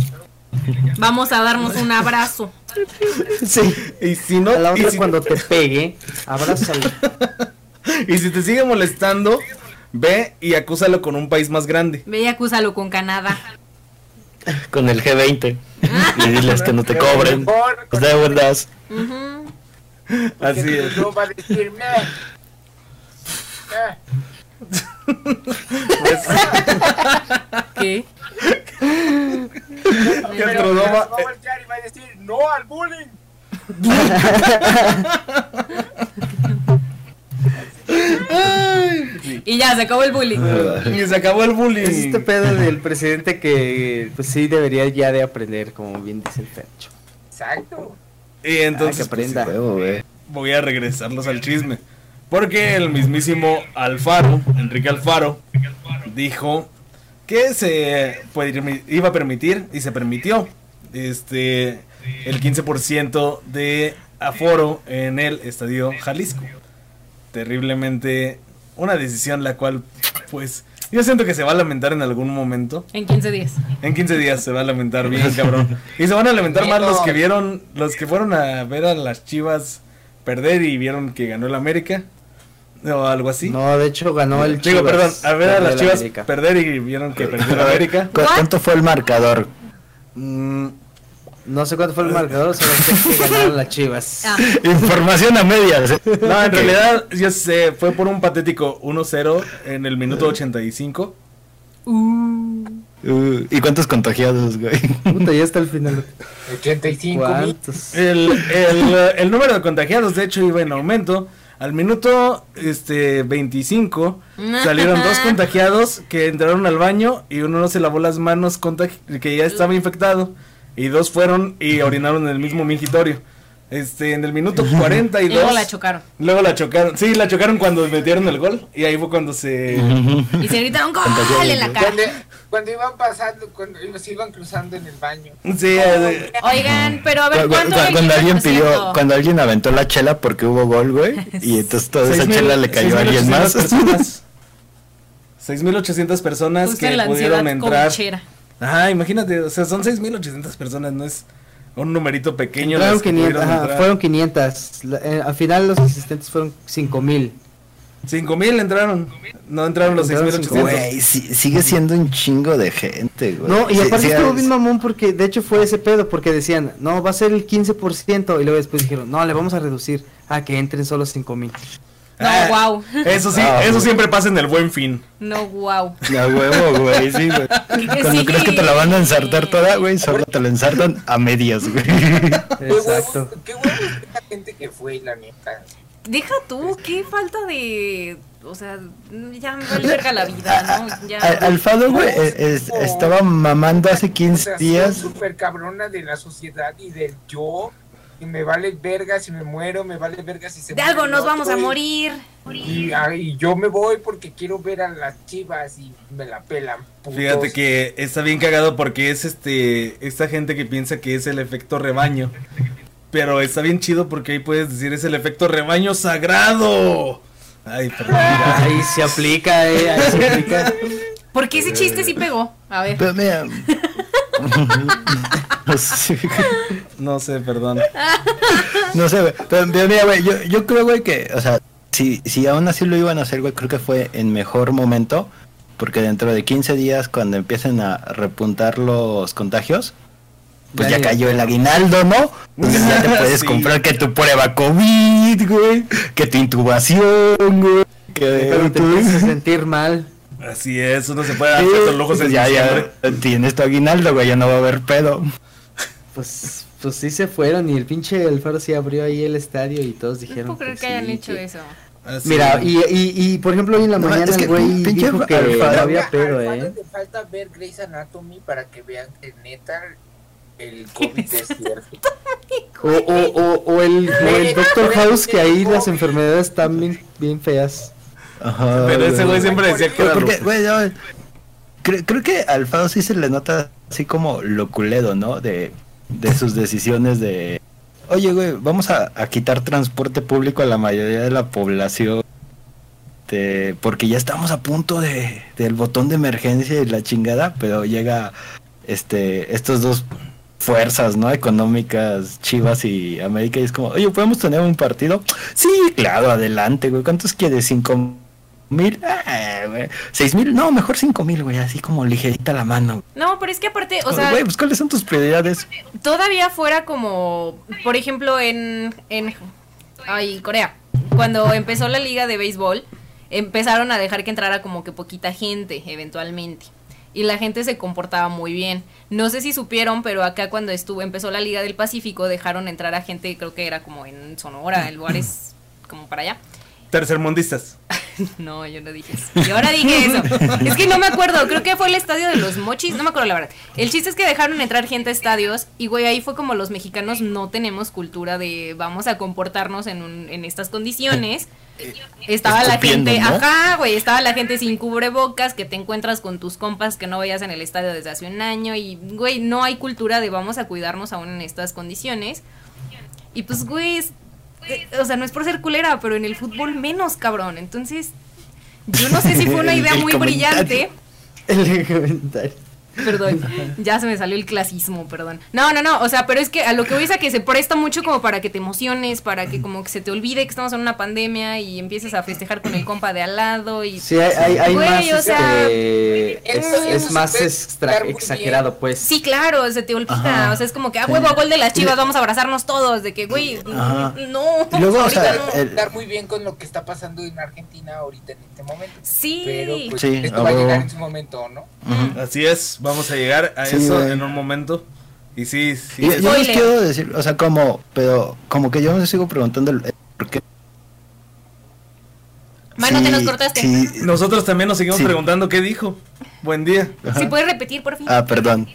C: Vamos a darnos un abrazo.
A: Sí.
B: Y si no,
A: A la
B: y
A: otra
B: si,
A: cuando te pegue, abrázalo.
B: y si te sigue molestando, ve y acúsalo con un país más grande.
C: Ve y acúsalo con Canadá.
D: Con el G20. y diles que no te cobren. Pues deudas.
C: Ujú.
E: porque
B: Así es.
E: No va a decir, "Meh". Ah,
C: ¿Qué?
B: Que
E: pero
B: Trudeau va-
E: va a voltear y va a decir no al bullying.
C: Y ya, se acabó el bullying.
B: Y se acabó el bullying.
A: Es este pedo del presidente que pues sí debería ya de aprender, como bien dice el Fercho.
E: Exacto.
B: Y entonces
A: Ah, que aprenda.
B: pues,
D: güey.
B: voy a regresarlos al chisme. Porque el mismísimo Alfaro, Enrique Alfaro, dijo que se puede- iba a permitir y se permitió este el 15% de aforo en el estadio Jalisco. Terriblemente una decisión la cual pues yo siento que se va a lamentar en algún momento.
C: En 15 días.
B: En 15 días se va a lamentar bien, cabrón. Y se van a lamentar más los que vieron, los que fueron a ver a las Chivas perder y vieron que ganó el América. O algo así.
A: No, de hecho ganó el
B: Digo,
A: Chivas,
B: perdón, a ver a las Chivas
A: América.
B: perder y vieron que perdió el América.
D: ¿Cu- ¿Cuánto fue el marcador?
B: Mm,
A: No sé cuánto fue el marcador, solo sé que ganaron las Chivas.
C: Ah,
D: Información a medias.
B: no, en realidad, yo sé, fue por un patético 1-0 en el minuto 85.
C: uh,
D: Uh, ¿Y cuántos contagiados, güey?
A: Puta, ya está el final.
E: 85 mil.
A: ¿Cuántos?
B: El, el, el número de contagiados, de hecho, iba en aumento. Al minuto este 25 salieron dos contagiados que entraron al baño y uno no se lavó las manos contagi- que ya estaba infectado y dos fueron y orinaron en el mismo mingitorio. Este en el minuto 42
C: y luego la chocaron.
B: luego la chocaron. Sí, la chocaron cuando metieron el gol y ahí fue cuando se
C: Y se gritaron gol en la cara.
E: Cuando, cuando iban pasando, cuando se iban cruzando en el baño.
B: sí, eh,
C: Oigan, pero a ver,
D: Cu- cu-
C: ¿cuánto
D: cu-
C: era el
D: cuando alguien
C: 15%?
D: pidió, cuando alguien aventó la chela porque hubo gol, güey, y entonces toda esa
B: 6,000
D: chela le cayó a alguien
B: 6,800
D: más.
B: personas. 6.800 personas que pudieron entrar.
C: cochera.
B: Ajá, imagínate, o sea, son 6.800 personas, no es un numerito pequeño.
A: Fueron
B: las que
A: 500,
B: pudieron
A: ajá, fueron 500. La- eh, al final los asistentes fueron 5000.
B: 5.000 entraron, no entraron los
A: Entraron
B: 6.800.
D: Güey, sí- sigue siendo un chingo de gente, güey.
A: No, y aparte
D: sí,
A: estuvo
D: es-
A: bien mamón porque de hecho fue ese pedo porque decían, no, va a ser el 15% y luego después dijeron, no, le vamos a reducir a que entren solo 5000.
C: No,
B: Ah,
C: wow.
B: Eso sí,
D: Ah,
B: eso
D: güey.
B: siempre pasa en el buen fin.
C: No, wow.
D: A huevo, güey, sí, güey. Cuando
C: sí.
D: crees que te la van a ensartar toda, güey, solo te la ensartan a medias, güey.
E: Qué
A: Exacto.
E: huevos, qué huevos esta gente que fue, la neta.
C: Deja tú, qué falta de o sea, ya me vale verga la vida, ¿no? Ya.
D: Al- Alfado, güey, eh, es- estaba mamando hace 15 días.
E: súper cabrona de la sociedad y del yo. Y me vale verga si me muero, me vale verga si se
C: De algo nos vamos a morir.
E: Y, ah, y yo me voy porque quiero ver a las chivas y me la pelan. putos.
B: Fíjate que está bien cagado porque es este esta gente que piensa que es el efecto rebaño. Pero está bien chido porque ahí puedes decir es el efecto rebaño sagrado. Ay, perdón.
A: Ahí se aplica, eh, ahí se aplica.
C: Porque ese chiste sí pegó. A ver.
D: Pero mira.
B: No sé, perdón.
D: No sé, güey. Pero, mira, güey, yo, yo creo, güey, que, o sea, si, si aún así lo iban a hacer, güey, creo que fue en mejor momento. Porque dentro de 15 días, cuando empiecen a repuntar los contagios, pues
A: Ya
D: cayó el aguinaldo, ¿no? Entonces ya te puedes
B: Sí.
D: comprar que tu prueba COVID, güey, que tu intubación, güey, que
A: Pero te empiezas a sentir mal.
B: Así es, uno se puede dar
D: Sí,
B: los lujos en
D: pues ya,
B: diciembre.
D: ya tienes tu aguinaldo, güey, ya no va a haber pedo.
A: Pues, pues sí se fueron y el pinche Alfaro sí abrió ahí el estadio y todos
C: No
A: dijeron
C: puedo creer
A: que
C: que hayan
A: sí,
C: hecho
A: que-
C: eso.
B: Así.
A: Mira, y, y, y por ejemplo hoy en la
D: No,
A: mañana
D: es que
A: el güey
D: pinche
A: dijo que
D: Alfaro-
A: no había pedo, eh.
E: le falta ver Grey's Anatomy para que vean que neta el COVID es cierto.
A: O, o, o, o el, o el Doctor House que ahí las enfermedades están bien, bien feas.
D: Ajá.
B: Pero ese güey siempre decía que era
D: porque, güey, no, creo, creo que al Fado sí se le nota así como lo culedo, ¿no? De, de sus decisiones de, oye, güey, vamos a, a quitar transporte público a la mayoría de la población. porque ya estamos a punto de del botón de emergencia y la chingada, pero llega este estos dos fuerzas, ¿no? Económicas, Chivas y América, y es como, oye, ¿podemos tener un partido? Sí, claro, adelante, güey. ¿Cuántos quieres? ¿Cinco mil? Ah, güey. ¿Seis mil? No, mejor cinco mil, güey, así como ligerita la mano.
C: No, pero es que aparte, o sea,
D: güey, pues ¿cuáles son tus prioridades?
C: todavía fuera como, por ejemplo, en, en ay, Corea, cuando empezó la liga de béisbol, empezaron a dejar que entrara como que poquita gente, eventualmente. Y la gente se comportaba muy bien. No sé si supieron, pero acá cuando estuvo, empezó la Liga del Pacífico, dejaron entrar a gente, creo que era como en Sonora, en lugares como para allá.
B: Tercermundistas.
C: No, yo no dije eso. Yo ahora dije eso. Es que no me acuerdo, creo que fue el estadio de los mochis, no me acuerdo la verdad. El chiste es que dejaron entrar gente a estadios y güey, ahí fue como los mexicanos no tenemos cultura de vamos a comportarnos en, un, en estas condiciones. Estaba la gente,
D: ¿no?
C: ajá, güey, estaba la gente sin cubrebocas, que te encuentras con tus compas que no veías en el estadio desde hace un año y güey, no hay cultura de vamos a cuidarnos aún en estas condiciones. Y pues, güey, eh, o sea, no es por ser culera, pero en el fútbol menos, cabrón. Entonces, yo no sé si fue una
D: El-
C: idea
D: el
C: muy
D: comentario.
C: brillante.
A: El comentario.
C: Perdón, ya se me salió el clasismo, perdón. No, no, no, o sea, pero es que a lo que voy es a que se presta mucho como para que te emociones, para que como que se te olvide que estamos en una pandemia y empieces a festejar con el compa de al lado y...
A: Sí, hay, hay, hay
C: Güey,
A: más,
C: o sea,
A: este, es, más extra- exagerado, pues.
C: Sí, claro, se te olvida,
D: Ajá.
C: o sea, es como que, ah,
D: Sí.
C: huevo, gol de las chivas, vamos a abrazarnos todos, de que, güey,
D: Ajá.
C: no,
D: Y luego, o
C: ahorita
D: sea,
C: no.
D: el-
E: Estar muy bien con lo que está pasando en Argentina ahorita en este momento.
C: Sí.
E: Pero pues
D: Sí,
E: esto va a llegar en su momento, ¿no?
B: Así es, vamos a llegar a
D: Sí,
B: eso
D: güey.
B: en un momento. Y sí, sí.
D: Yo,
B: es-
D: yo les quiero decir, o sea, como, pero como que yo me sigo preguntando el, el por qué.
C: Mano,
D: Sí,
C: te nos cortaste.
D: sí.
B: Nosotros también nos seguimos
D: Sí.
B: preguntando qué dijo. Buen día.
D: Ajá.
C: Si puedes repetir, por fin.
D: Ah, perdón.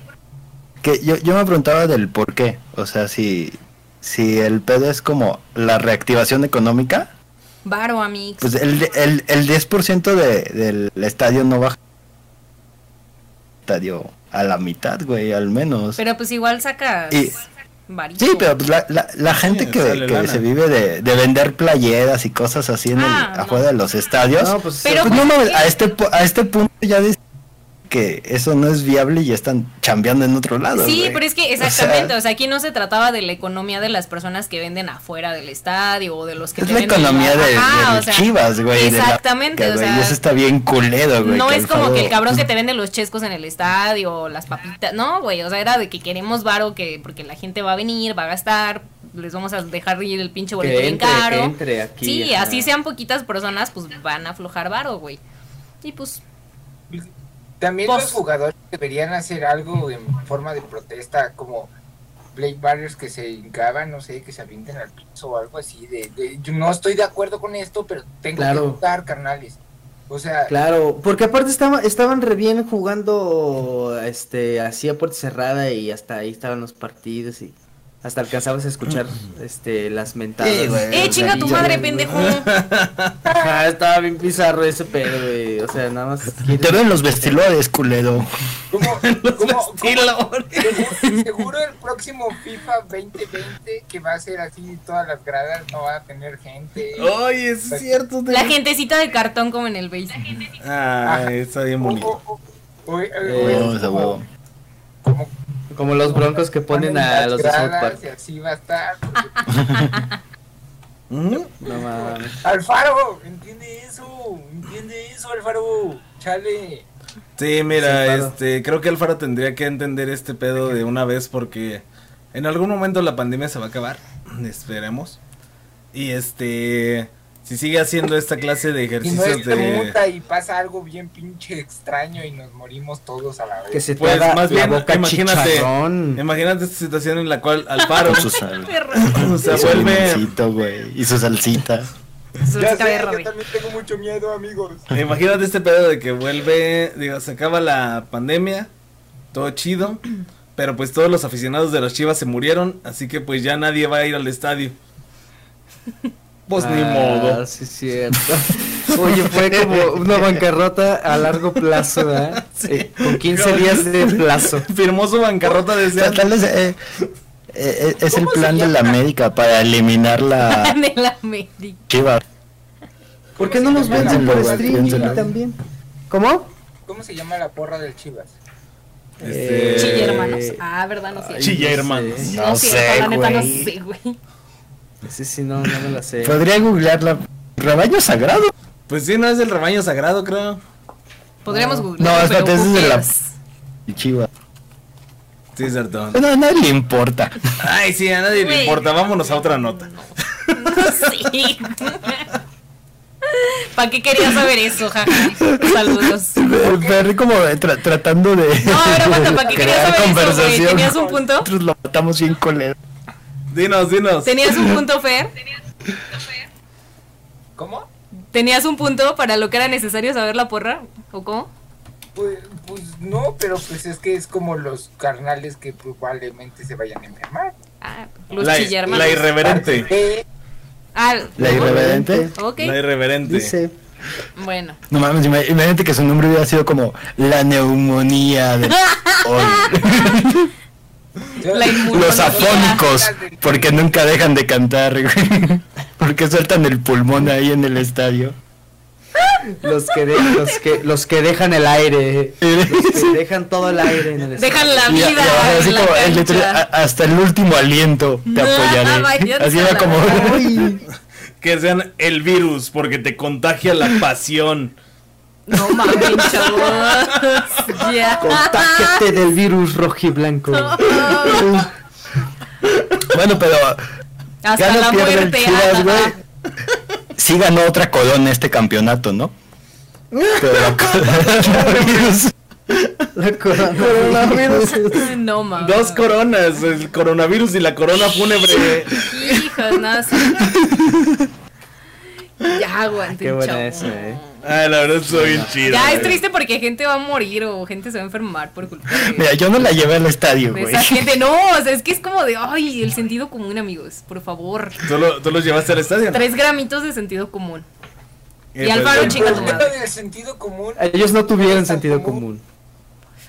D: Que yo, yo me preguntaba del por qué. O sea, si, si el pedo es como la reactivación económica,
C: Varo, amigos.
D: pues el, el, el 10% de, del estadio no baja. Estadio a la mitad, güey, al menos.
C: Pero pues igual sacas
D: Y-. Sí, pero pues la, la, la gente
B: Sí,
D: que, que se vive de, de vender playeras y cosas así en el-
C: Ah, no.
D: afuera de los estadios.
A: No, pues,
C: Pero-
D: Pues no mames, a este, pu- a este punto ya dice que eso no es viable y están chambeando en otro lado.
C: Sí, pero es que
D: O sea,
C: exactamente, o sea, aquí no se trataba de la economía de las personas que venden afuera del estadio o de los que
D: es
C: te
D: la
C: venden
D: economía
C: en-
D: de,
C: Ajá,
D: de
C: o sea,
D: Chivas, güey. de la-
C: Exactamente,
D: que,
C: o sea,
D: y eso está bien culero, güey.
C: no es como que el cabrón que te vende los chescos en el estadio o las papitas, no, güey, o sea, era de que queremos varo que porque la gente va a venir, va a gastar, les vamos a dejar ir el pinche boleto bien caro.
A: que entre aquí.
C: sí,
A: ajá.
C: así sean poquitas personas, pues van a aflojar varo, güey. Y pues
E: También
C: Pues-
E: los jugadores deberían hacer algo en forma de protesta, como Blake Barriers que se hincaban, no sé, que se avienten al piso o algo así. De, de- yo no estoy de acuerdo con esto, pero tengo
A: Claro.
E: que jugar, carnales. O sea,
A: Claro, porque aparte estaba, estaban re bien jugando este así a puerta cerrada y hasta ahí estaban los partidos y hasta alcanzabas a escuchar este las mentadas.
D: Sí, güey.
C: ¡Eh, chinga tu madre, pendejo!
A: Ajá, estaba bien bizarro ese pedo, güey. O sea, nada más.
D: Te ven los vestidores, culero.
E: ¿cómo, cómo-
B: Estilo.
E: cómo- seguro, el próximo FIFA 2020 que va a ser así, todas las gradas no va a tener gente.
B: Oye, es cierto.
C: La gentecita de cartón como en el base.
B: Ah, está bien bonito.
E: o- o- o- o- o-
D: No, esa
E: como-
D: huevo.
E: como
A: Como los broncos que ponen a los de South Park.
E: y así va a estar.
B: Ujú.
A: No mames.
E: Alfaro, entiende eso, entiende eso, Alfaro. Chale.
B: Sí, mira,
A: Sí,
B: este, creo que Alfaro tendría que entender este pedo de una vez porque en algún momento la pandemia se va a acabar, esperemos. Y este, si sigue haciendo esta clase de
E: Y no
B: ejercicios de...
E: y pasa algo bien pinche extraño y nos morimos todos a la vez.
A: Que se te
B: Pues, más
A: la
B: bien,
A: boca
B: imagínate.
A: chicharrón.
B: Imagínate esta situación en la cual Alfaro
D: Con su sal.
B: o sea,
D: su
B: vuelve...
D: güey. Y su salsita.
C: Su
E: Ya sé, yo también tengo mucho miedo, amigos.
B: Imagínate este pedo de que vuelve, digo, se acaba la pandemia, todo chido, pero pues todos los aficionados de los Chivas se murieron, así que pues ya nadie va a ir al estadio. Pues ni
A: Ah,
B: modo.
A: Sí, es cierto. Oye, fue como una bancarrota a largo plazo, ¿verdad? Eh, Con 15 días de plazo.
B: Firmó su bancarrota desde
D: Tal- tal vez, eh, eh, es el
E: ¿Cómo se
D: plan de la? América para eliminar la
C: De la América.
D: Chiva.
A: ¿Por qué no nos ven
D: Piénsenlo,
A: por streaming también? ¿Cómo?
E: ¿Cómo se llama la porra del Chivas?
B: Este,
C: Chilla hermanos. Ah, verdad, no sé.
B: Chilla
A: no
B: hermanos.
A: sé.
D: No
C: sé,
D: sé,
C: la neta no sé, güey.
A: Sí, sí, no, no me la sé.
D: Podría googlearla. Rebaño sagrado.
B: Pues sí, no es el rebaño sagrado, creo.
C: Podríamos
A: No.
C: googlear.
D: No,
C: pero
D: espérate, es de la- Chiva.
B: Sí, es cierto.
D: No, a nadie le importa.
B: Ay, sí, a nadie le importa. Vámonos a otra nota.
C: Sí. ¿Para qué querías saber eso, jaja? Saludos.
D: Me perdí como tra- tratando de.
C: No, ver, aguanta, ¿para qué querías saber eso. ¿Tenías un punto?
D: Nosotros lo matamos bien colero.
B: Dinos, dinos.
C: ¿Tenías un punto, Fer?
E: ¿Cómo?
C: ¿Tenías un punto para lo que era necesario saber la porra? ¿O cómo?
E: Pues, pues no, pero pues es que es como los carnales que probablemente se vayan a enfermar.
C: Ah, los
B: La, la irreverente.
C: Ah,
D: La irreverente.
C: Ok,
B: La irreverente.
A: Dice.
C: bueno.
D: No mames, ima- imagínate que su nombre hubiera sido como la neumonía de hoy. Los afónicos, porque nunca dejan de cantar, güey. Porque sueltan el pulmón ahí en el estadio.
A: Los que, de- los que, los que dejan el aire. Los que dejan todo el aire en el
C: Dejan la
D: Y- y
C: vida
D: así
C: en la
D: como el letrero,
C: cancha.
D: "A- hasta el último aliento te
C: No,
D: apoyaré. Así era como
B: Que sean el virus, porque te contagia la pasión.
C: No mames, chavos. Ya.
A: contágiate del virus rojiblanco.
D: Bueno, pero
C: Hasta la muerte.
D: Chivas, güey. sí ganó otra corona este campeonato, ¿no? Pero la coronavirus-
A: La coronavirus.
C: ah. No mames.
B: Dos coronas, el coronavirus y la corona fúnebre.
C: Hijas, nada. sí. Ya aguante,
A: Qué buena esa, eh.
B: Ay, la verdad soy bien chido.
C: Ya es triste porque gente va a morir o gente se va a enfermar por culpa de,
D: Mira, yo no la llevé al estadio, güey.
C: esa gente. No, o sea, es que es como de, ay, el sentido común, amigos, por favor.
B: ¿Tú, lo- tú los llevaste al estadio?
C: Tres gramitos de sentido común.
B: Eh,
C: y
B: pues,
C: Alfaro,
B: eh,
C: chica, tu
E: problema
C: madre.
E: del sentido común.
A: Ellos no tuvieron sentido común.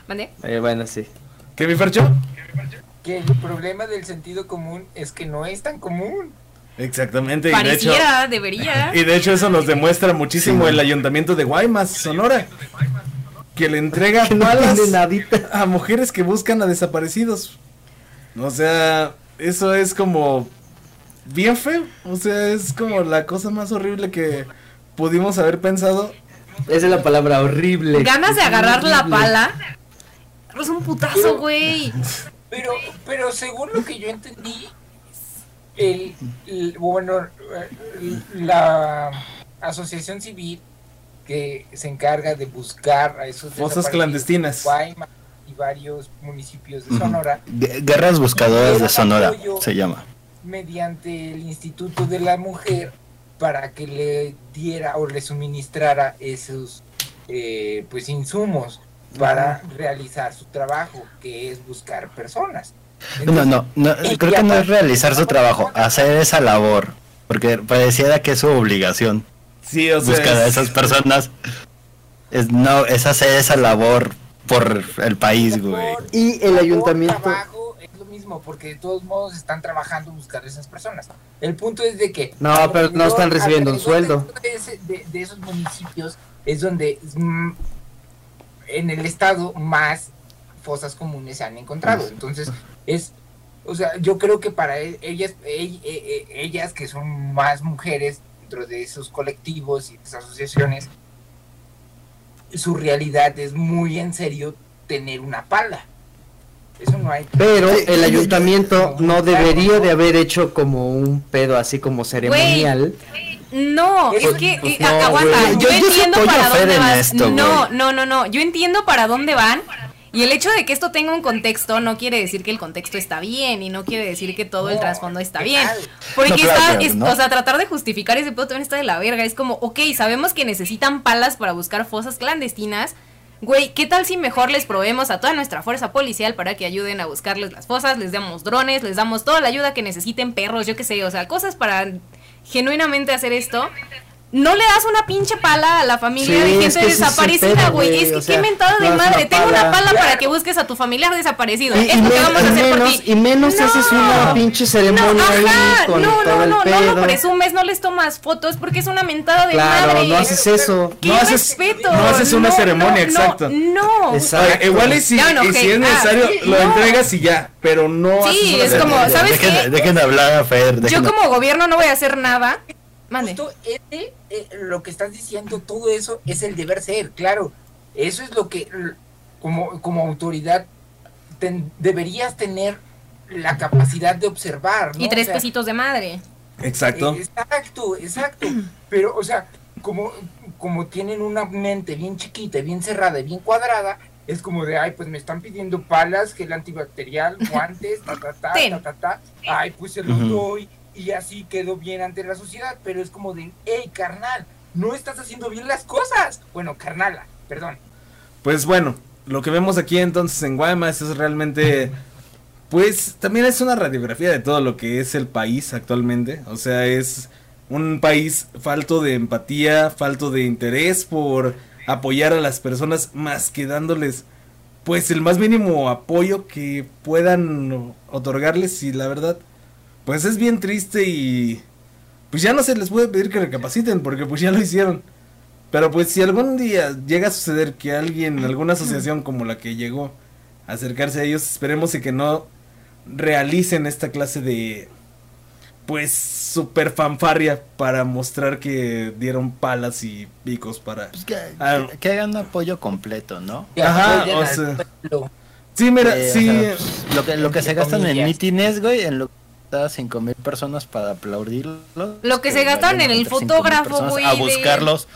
C: ¿Mande?
A: Eh, bueno, sí.
B: ¿Qué, mi Fercho?
E: Que el problema del sentido común es que no es tan común.
B: Exactamente, y de hecho...
C: Pareciera, debería.
B: Y de hecho eso nos demuestra muchísimo el ayuntamiento de Guaymas, Sonora. Que le entrega
A: Que no nadita.
B: a mujeres que buscan a desaparecidos. O sea, eso es como bien feo. O sea, es como la cosa más horrible que pudimos haber pensado.
A: Esa es la palabra horrible.
C: Ganas de agarrar la pala. Es un putazo, güey.
E: Pero, pero según lo que yo entendí, el, el- bueno, eh, la asociación civil que se encarga de buscar a esos
B: Fosas clandestinas.
E: de Guaymas y varios municipios de. Sonora
D: Gue- Guerras Buscadoras de Sonora se llama.
E: mediante el Instituto de la Mujer para que le diera o le suministrara esos eh, pues insumos para realizar su trabajo, que es buscar personas.
D: No, no, no, creo que no es realizar su trabajo, hacer esa labor. Porque pareciera que es su obligación
B: Sí, o sea,
D: buscar a
B: es-
D: esas personas. Es, no, es hacer esa labor por el país, güey.
A: Y el
E: labor,
A: ayuntamiento-
E: trabajo es lo mismo, porque de todos modos están trabajando buscar a esas personas. El punto es de que...
A: No, pero no están recibiendo un sueldo.
E: De, ese- de- de esos municipios es donde mm, en el estado más fosas comunes se han encontrado. Entonces, es... O sea, yo creo que para e- ellas, ell- e- e- ellas que son más mujeres dentro de esos colectivos y esas asociaciones, su realidad es muy en serio tener una pala. Eso no hay.
A: Pero el ayuntamiento no debería de haber hecho como un pedo así como ceremonial.
C: No, es que
A: pues
C: eh,
A: no,
C: aguanta,
A: güey.
C: yo, entiendo para dónde van.
D: esto,
C: no, no, no, no, yo entiendo para dónde van. Y el hecho de que esto tenga un contexto no quiere decir que el contexto está bien y no quiere decir que todo el trasfondo está
E: ¿qué
C: bien. Porque
D: No, claro,
C: está,
D: claro,
C: es-
D: ¿no?
C: o sea, tratar de justificar ese pedo también está de la verga. Es como, ok, sabemos que necesitan palas para buscar fosas clandestinas. Güey, ¿qué tal si mejor les proveemos a toda nuestra fuerza policial para que ayuden a buscarles las fosas? Les damos drones, les damos toda la ayuda que necesiten, perros, yo qué sé, o sea, cosas para genuinamente hacer esto. No le das una pinche pala a la familia
A: Sí,
C: de gente
A: que es el
C: desaparecida, güey.
A: güey,
C: Es que
A: o sea,
C: qué mentada de
A: no
C: madre. Tengo una
A: pala.
C: para que busques a tu familiar desaparecido.
A: Y,
C: es lo que vamos a hacer por
A: menos,
C: ti.
A: y menos
C: No.
A: haces una pinche
C: No,
A: ceremonia ahí
C: ajá,
A: con
C: no,
A: todo
C: no,
A: el
C: no,
A: pedo.
C: no lo presumes, no les tomas fotos porque es una mentada de
A: Claro,
C: madre.
A: no haces eso.
C: ¡Qué
B: No haces-
C: respeto!
B: no haces una ceremonia,
C: no,
B: exacto.
C: No,
A: Exacto.
B: Oye, igual y si, y si es
C: Ah,
B: necesario,
C: sí,
B: lo
C: no.
B: entregas y ya, pero no
C: Sí,
B: haces una
C: es como,
B: ceremonia.
C: ¿sabes qué?
D: dejen hablar a Fer.
C: Yo como gobierno no voy a hacer nada. Mande.
E: Justo ese, eh, lo que estás diciendo, todo eso es el deber ser, claro. Eso es lo que como, como autoridad ten- deberías tener la capacidad de observar. ¿no?
C: Y tres
E: O sea,
C: pesitos de madre.
B: Exacto.
E: eh, Exacto, exacto. Pero, o sea, como, como tienen una mente bien chiquita, bien cerrada y bien cuadrada, es como de, ay, pues me están pidiendo palas, gel antibacterial, guantes, ta, ta, ta,
C: Ten.
E: ta, ta, ta. Ay, pues se los
D: Ujú.
E: doy y así quedó bien ante la sociedad. Pero es como de, hey, carnal, no estás haciendo bien las cosas. Bueno, carnala, perdón.
B: Pues bueno, lo que vemos aquí entonces en Guaymas es realmente, pues también es una radiografía de todo lo que es el país actualmente. O sea, es un país falto de empatía, falto de interés por apoyar a las personas más que dándoles pues el más mínimo apoyo que puedan otorgarles y la verdad pues es bien triste y pues ya no se les puede pedir que recapaciten porque pues ya lo hicieron. Pero pues si algún día llega a suceder que alguien, alguna asociación como la que llegó a acercarse a ellos, esperemos y que no realicen esta clase de pues super fanfarria para mostrar que dieron palas y picos para
D: Pues que,
B: Ah.
D: que- que hagan un apoyo completo, ¿no?
B: Ajá, o sea.
E: pueblo.
B: Sí, mira,
D: Eh, o
B: sí,
D: sea, pues, lo que, lo que se gastan en mítines, güey, en lo cinco mil personas para aplaudirlos.
C: Lo que se gastaron en el fotógrafo, güey,
D: A
C: de-
D: buscarlos.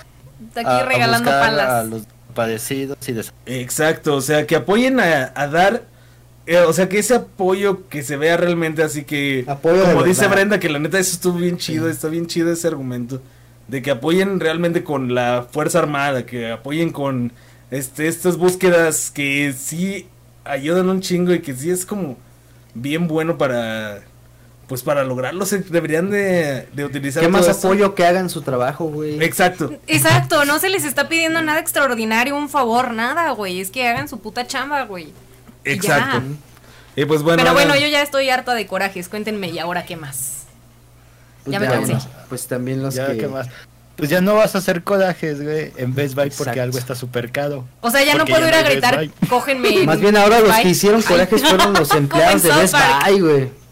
C: Está aquí
D: a- a
C: regalando
D: buscar
C: palas.
D: A los padecidos y des-
B: Exacto, o sea, que apoyen a, a dar, eh, o sea, que ese apoyo que se vea realmente así que,
A: Apoyo de
B: como dice
A: verdad.
B: Brenda, que la neta eso estuvo bien chido, está bien chido ese argumento, de que apoyen realmente con la Fuerza Armada, que apoyen con este estas búsquedas que sí ayudan un chingo y que sí es como bien bueno para, pues para lograrlo, se deberían de, de utilizar.
A: ¿Qué más
B: esto.
A: apoyo que hagan su trabajo, güey?
B: Exacto.
C: Exacto, no se les está pidiendo nada extraordinario, un favor, nada, güey. Es que hagan su puta chamba, güey.
B: Exacto.
C: ya.
B: Y pues bueno,
C: Pero bueno, yo ya estoy harta de corajes. Cuéntenme, ¿y ahora qué más?
A: Pues
C: ya me
A: bueno,
C: cansé.
A: Pues también los
D: Ya,
A: que...
D: ¿qué más? Pues ya no vas a hacer corajes, güey, en Best Buy porque
A: Exacto.
D: algo está súper caro.
C: O sea, ya no puedo
D: ya
C: ir a gritar, cógenme. en
A: Más bien ahora los que hicieron corajes fueron los empleados de Best. Buy, güey.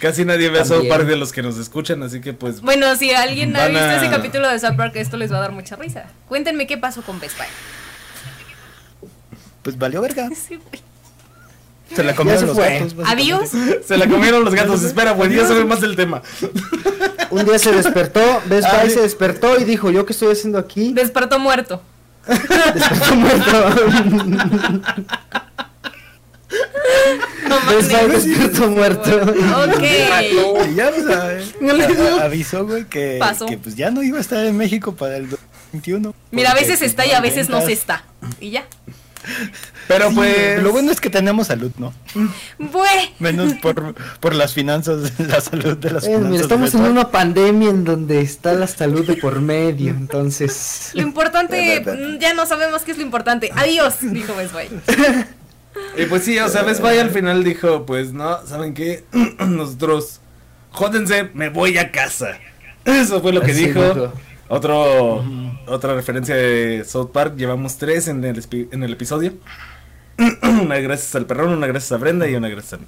B: Casi nadie ve a South. Park de los que nos escuchan, así que pues
C: Bueno, si alguien ha visto
B: a-
C: ese capítulo de South Park, esto les va a dar mucha risa. Cuéntenme qué pasó con Best Buy.
D: Pues valió verga.
C: Sí.
D: Se la comieron
A: se
D: los
A: fue.
D: gatos.
C: Adiós.
B: Se la comieron los gatos. Espera, buen día sabe más del tema.
A: Un día se despertó, Best Buy se despertó y dijo, ¿yo qué estoy haciendo aquí?
C: Despertó muerto.
A: Despertó muerto.
C: No
A: Best Buy
C: mames.
A: despierto muerto.
C: Ok.
D: Y ya pues, a- a- avisó, güey, que, que pues ya no iba a estar en México para el 2021.
C: Mira, a veces
D: pues,
C: está y
D: no
C: a veces no se está. Y ya.
B: Pero
D: Sí,
B: pues.
D: Lo bueno es que tenemos salud, ¿no?
C: Bue.
D: Menos por, por las finanzas, la salud de las
A: Eh,
D: finanzas.
A: mira, estamos en una pandemia en donde está la salud de por medio, entonces...
C: Lo importante, ya no sabemos qué es lo importante. Adiós, dijo Best Buy.
B: Y pues sí, o sea, Best Buy al final dijo, pues no, ¿saben qué? Nosotros, jódense, me voy a casa. Eso fue lo que dijo. Otro, otra referencia de South Park, llevamos tres en el, en el episodio. una gracias al perrón, una gracias a Brenda y una gracias a mí.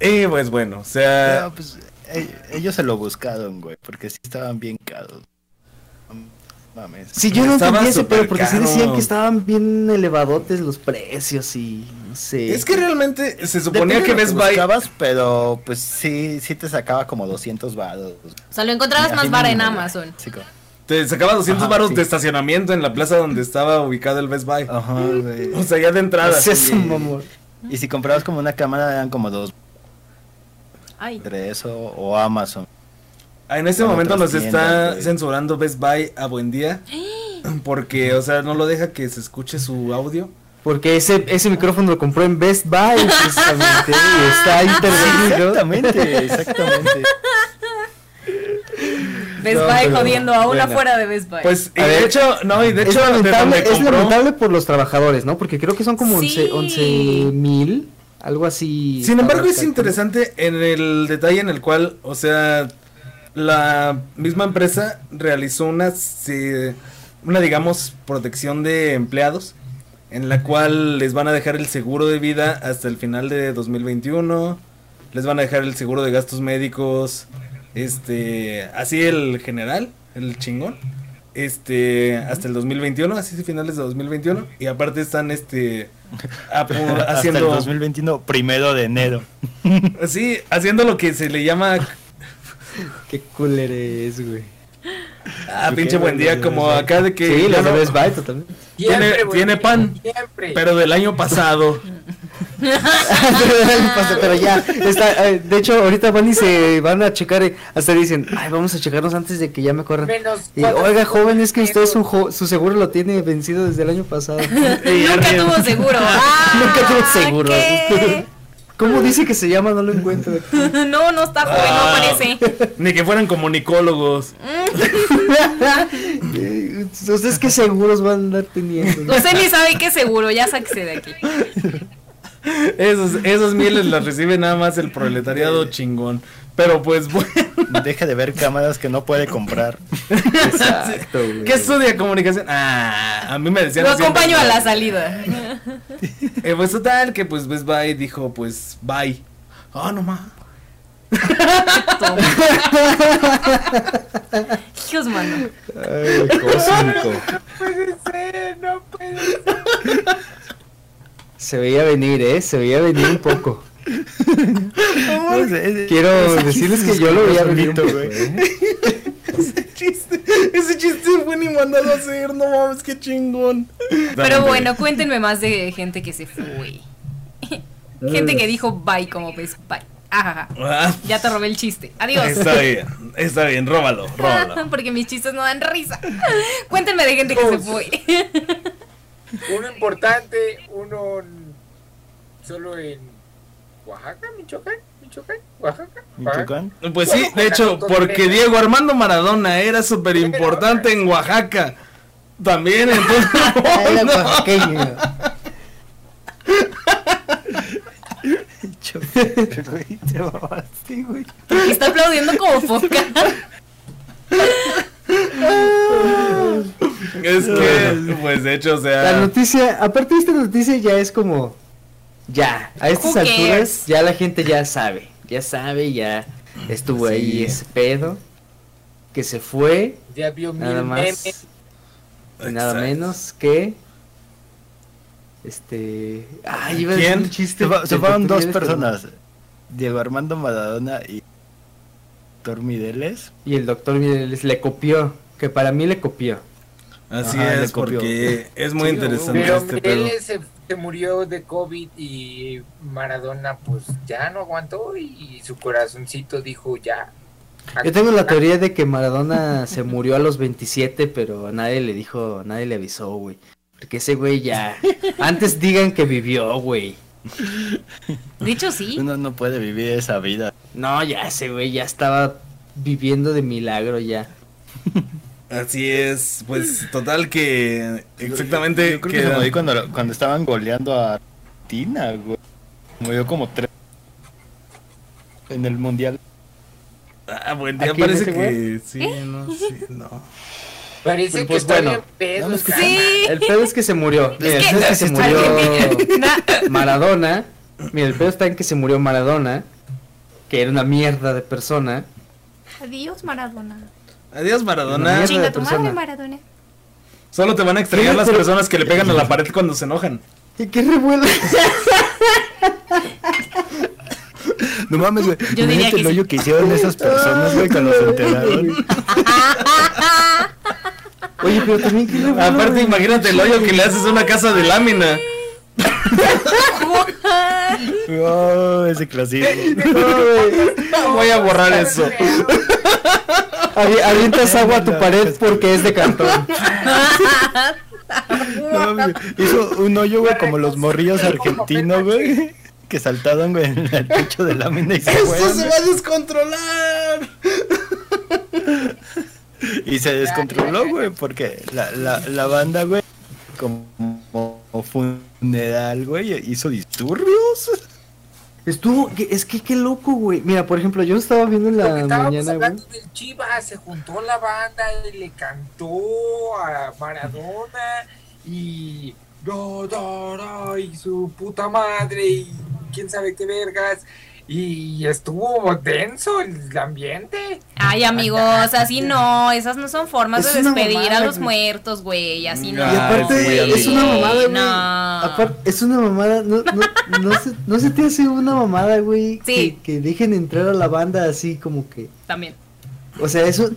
B: Y pues bueno, o sea,
D: pues, eh, ellos se lo buscaron, güey, porque sí estaban bien caros. Mames.
A: Sí, yo no
B: Estaba
A: entendí ese
B: súper
A: pero porque sí decían que estaban bien elevadotes los precios y no sé.
B: es que realmente se suponía
D: Depende
B: que Best Buy...
D: buscabas, pero pues sí, sí te sacaba como 200 varos.
C: O sea, lo encontrabas más vara en Amazon.
D: Sí, co-
B: Te sacaba 200
D: Ajá,
B: baros
D: sí.
B: de estacionamiento en la plaza donde estaba ubicado el Best Buy.
D: Ajá, güey.
B: O sea, ya de entrada.
A: Sí, es un mamón.
D: Y si comprabas como una cámara eran como dos,
C: Ay.
D: entre eso o Amazon.
B: Ah, En este momento nos está censurando Best Buy a buen día. Porque, o sea, no lo deja que se escuche su audio.
A: Porque ese, ese micrófono lo compró en Best Buy, precisamente, y está intervenido.
D: Exactamente, exactamente.
C: Best
A: No,
C: Buy jodiendo a una
B: bueno.
C: fuera de Best Buy.
B: Pues, y de
A: ver,
B: hecho, no, y de
A: Es
B: hecho,
A: lamentable, es
B: compró,
A: lamentable por los trabajadores, ¿no? Porque creo que son como
C: Sí.
A: 11 mil, algo así.
B: Sin embargo, es interesante en el detalle en el cual, o sea, la misma empresa realizó una, una digamos, protección de empleados, en la cual les van a dejar el seguro de vida hasta el final de 2021, les van a dejar el seguro de gastos médicos, este, así el general, el chingón, este, hasta el 2021, así de finales de 2021, y aparte están, este, apu-
D: Hasta el
B: haciendo...
D: 2021, primero de enero.
B: Sí, haciendo lo que se le llama
A: Qué cooler es, güey.
B: ah, pinche buen día, como acá de que
A: Sí, los de
B: no-
A: Best Buy totalmente.
B: tiene- tiene pan,
E: Siempre.
B: pero del año pasado.
A: pero ya, está, eh, de hecho, ahorita van y se van a checar, eh, hasta dicen, ay, vamos a checarnos antes de que ya me corran. Y, oiga, joven, es que usted su, su seguro lo tiene vencido desde el año pasado.
C: Nunca tuvo seguro. Ah,
A: Nunca tuvo seguro.
C: ¿qué?
A: ¿Cómo dice que se llama? No lo encuentro.
C: no, no está joven, no
B: Ah.
C: aparece.
B: Ni que fueran comunicólogos.
A: ¿Ustedes qué seguros van a andar teniendo?
C: Usted ni sabe qué seguro, ya sáquese de aquí.
B: Esos, esos mieles las recibe nada más el proletariado chingón. Pero pues bueno,
D: Deja de ver cámaras que no puede comprar.
A: Exacto, güey.
B: ¿qué estudia comunicación? Ah, a mí me decían
C: Lo
B: así,
C: acompaño a la salida.
B: eh, pues total, que pues Best Buy dijo, pues bye. Ah, no más.
C: Hijos, mano.
A: Ay, cósmico.
E: puede ser, no puede ser.
A: Se veía venir, ¿eh? Se veía venir un poco.
D: No sé,
A: Quiero
D: ese
A: decirles que yo lo veía poco,
D: güey.
A: ¿eh?
B: Ese chiste, ese chiste fue ni mandado a hacer, no mames, qué chingón.
C: Pero bueno, cuéntenme más de gente que se fue. Gente que dijo bye como ves bye. Ajaja.
B: Ah,
C: Ya te robé el chiste. Adiós.
B: Está bien, está bien, róbalo, róbalo.
C: Porque mis chistes no dan risa. Cuéntenme de gente que se fue.
E: Uno importante, uno solo en Oaxaca, Michoacán, Michoacán, Oaxaca. Oaxaca.
D: Michoacán.
B: Pues sí, de hecho, porque Diego Armando Maradona era súper importante en Oaxaca. También, entonces.
C: Está aplaudiendo como foca.
B: Es que, pues de hecho, o
A: La
B: sea.
A: noticia, aparte de esta noticia ya es como, ya, a estas alturas ya la gente ya sabe, ya sabe, ya estuvo ahí ese pedo, que se fue,
E: Ya vio mil
A: nada más,
E: memes.
A: y nada
B: Exacto.
A: menos que, este, ay, iba a
B: ¿Quién?
A: decir un chiste.
D: Se, fueron dos personas. Diego Armando Maradona y Doctor Mideles.
A: Y el doctor Mireles le copió, que para mí le copió.
B: Así
D: Ajá,
B: es, porque es muy
D: Sí,
B: interesante
E: Pero
B: este pedo.
E: él se, se murió de COVID y Maradona pues ya no aguantó y su corazoncito dijo ya.
A: Yo tengo la teoría de que Maradona se murió a los 27, pero a nadie le dijo, nadie le avisó, güey. Porque ese güey ya. Antes digan que vivió, güey.
C: Dicho sí.
D: Uno no puede vivir esa vida.
A: No, ya ese güey ya estaba viviendo de milagro ya.
B: Así es, pues total que exactamente
D: Yo creo que
B: queda-
D: se murió cuando, cuando estaban goleando a Argentina, güey. Murió como tres. En el mundial.
B: Ah, buen
A: ¿A
B: día parece
A: ese güey?
B: que sí, no, sí, no.
E: Parece
A: Pues,
E: que está
A: bueno.
E: bien pedo.
A: Que-
C: Sí.
A: El pedo es que se murió. Mira, el
C: que-
A: pedo es que se murió. Maradona. Mira, el pedo está en que se murió Maradona. Que era una mierda de persona.
C: Adiós, Maradona.
B: Adiós Maradona.
C: Chinga tu
A: persona.
C: madre, Maradona.
B: Solo te van a extrañar las personas que le pegan a la pared cuando se enojan.
A: ¿Y qué revuelo?
D: No mames, güey.
C: Yo diría
D: Imagínate
C: que
D: el
C: sí.
D: hoyo que hicieron esas personas, güey, cuando se enteraron.
A: Oye, pero también qué revuelo.
B: Aparte, imagínate el hoyo que le haces a una casa de lámina.
D: Oh, ese clasismo.
B: Voy a borrar eso.
A: Avi- Avientas agua a tu pared porque es de cartón.
D: No, hizo un hoyo, güey, como los morrillos argentinos, güey. Que saltaron, güey, en el techo de lámina y se
B: ¡Esto
D: fueron.
B: se va a descontrolar!
D: Y se descontroló, güey, porque la, la, la banda, güey, como funeral, güey, hizo disturbios.
A: Estuvo, que- es que qué loco, güey. Mira, por ejemplo, yo estaba viendo en la mañana, güey.
E: hablando del Chivas, se juntó la banda y le cantó a Maradona y y su puta madre y quién sabe qué vergas y estuvo denso el ambiente.
C: Ay, amigos, así no. Esas no son formas
A: Es
C: de despedir
A: mamada,
C: a los
A: güey.
C: muertos, güey. Así no.
A: Y
B: Ah,
A: aparte,
B: sí,
A: es una mamada, güey.
C: No.
A: Aparte, es una mamada. No, no, no, se, no se te hace una mamada, güey.
C: Sí.
A: Que, que dejen entrar a la banda así como que.
C: También.
A: O sea, eso.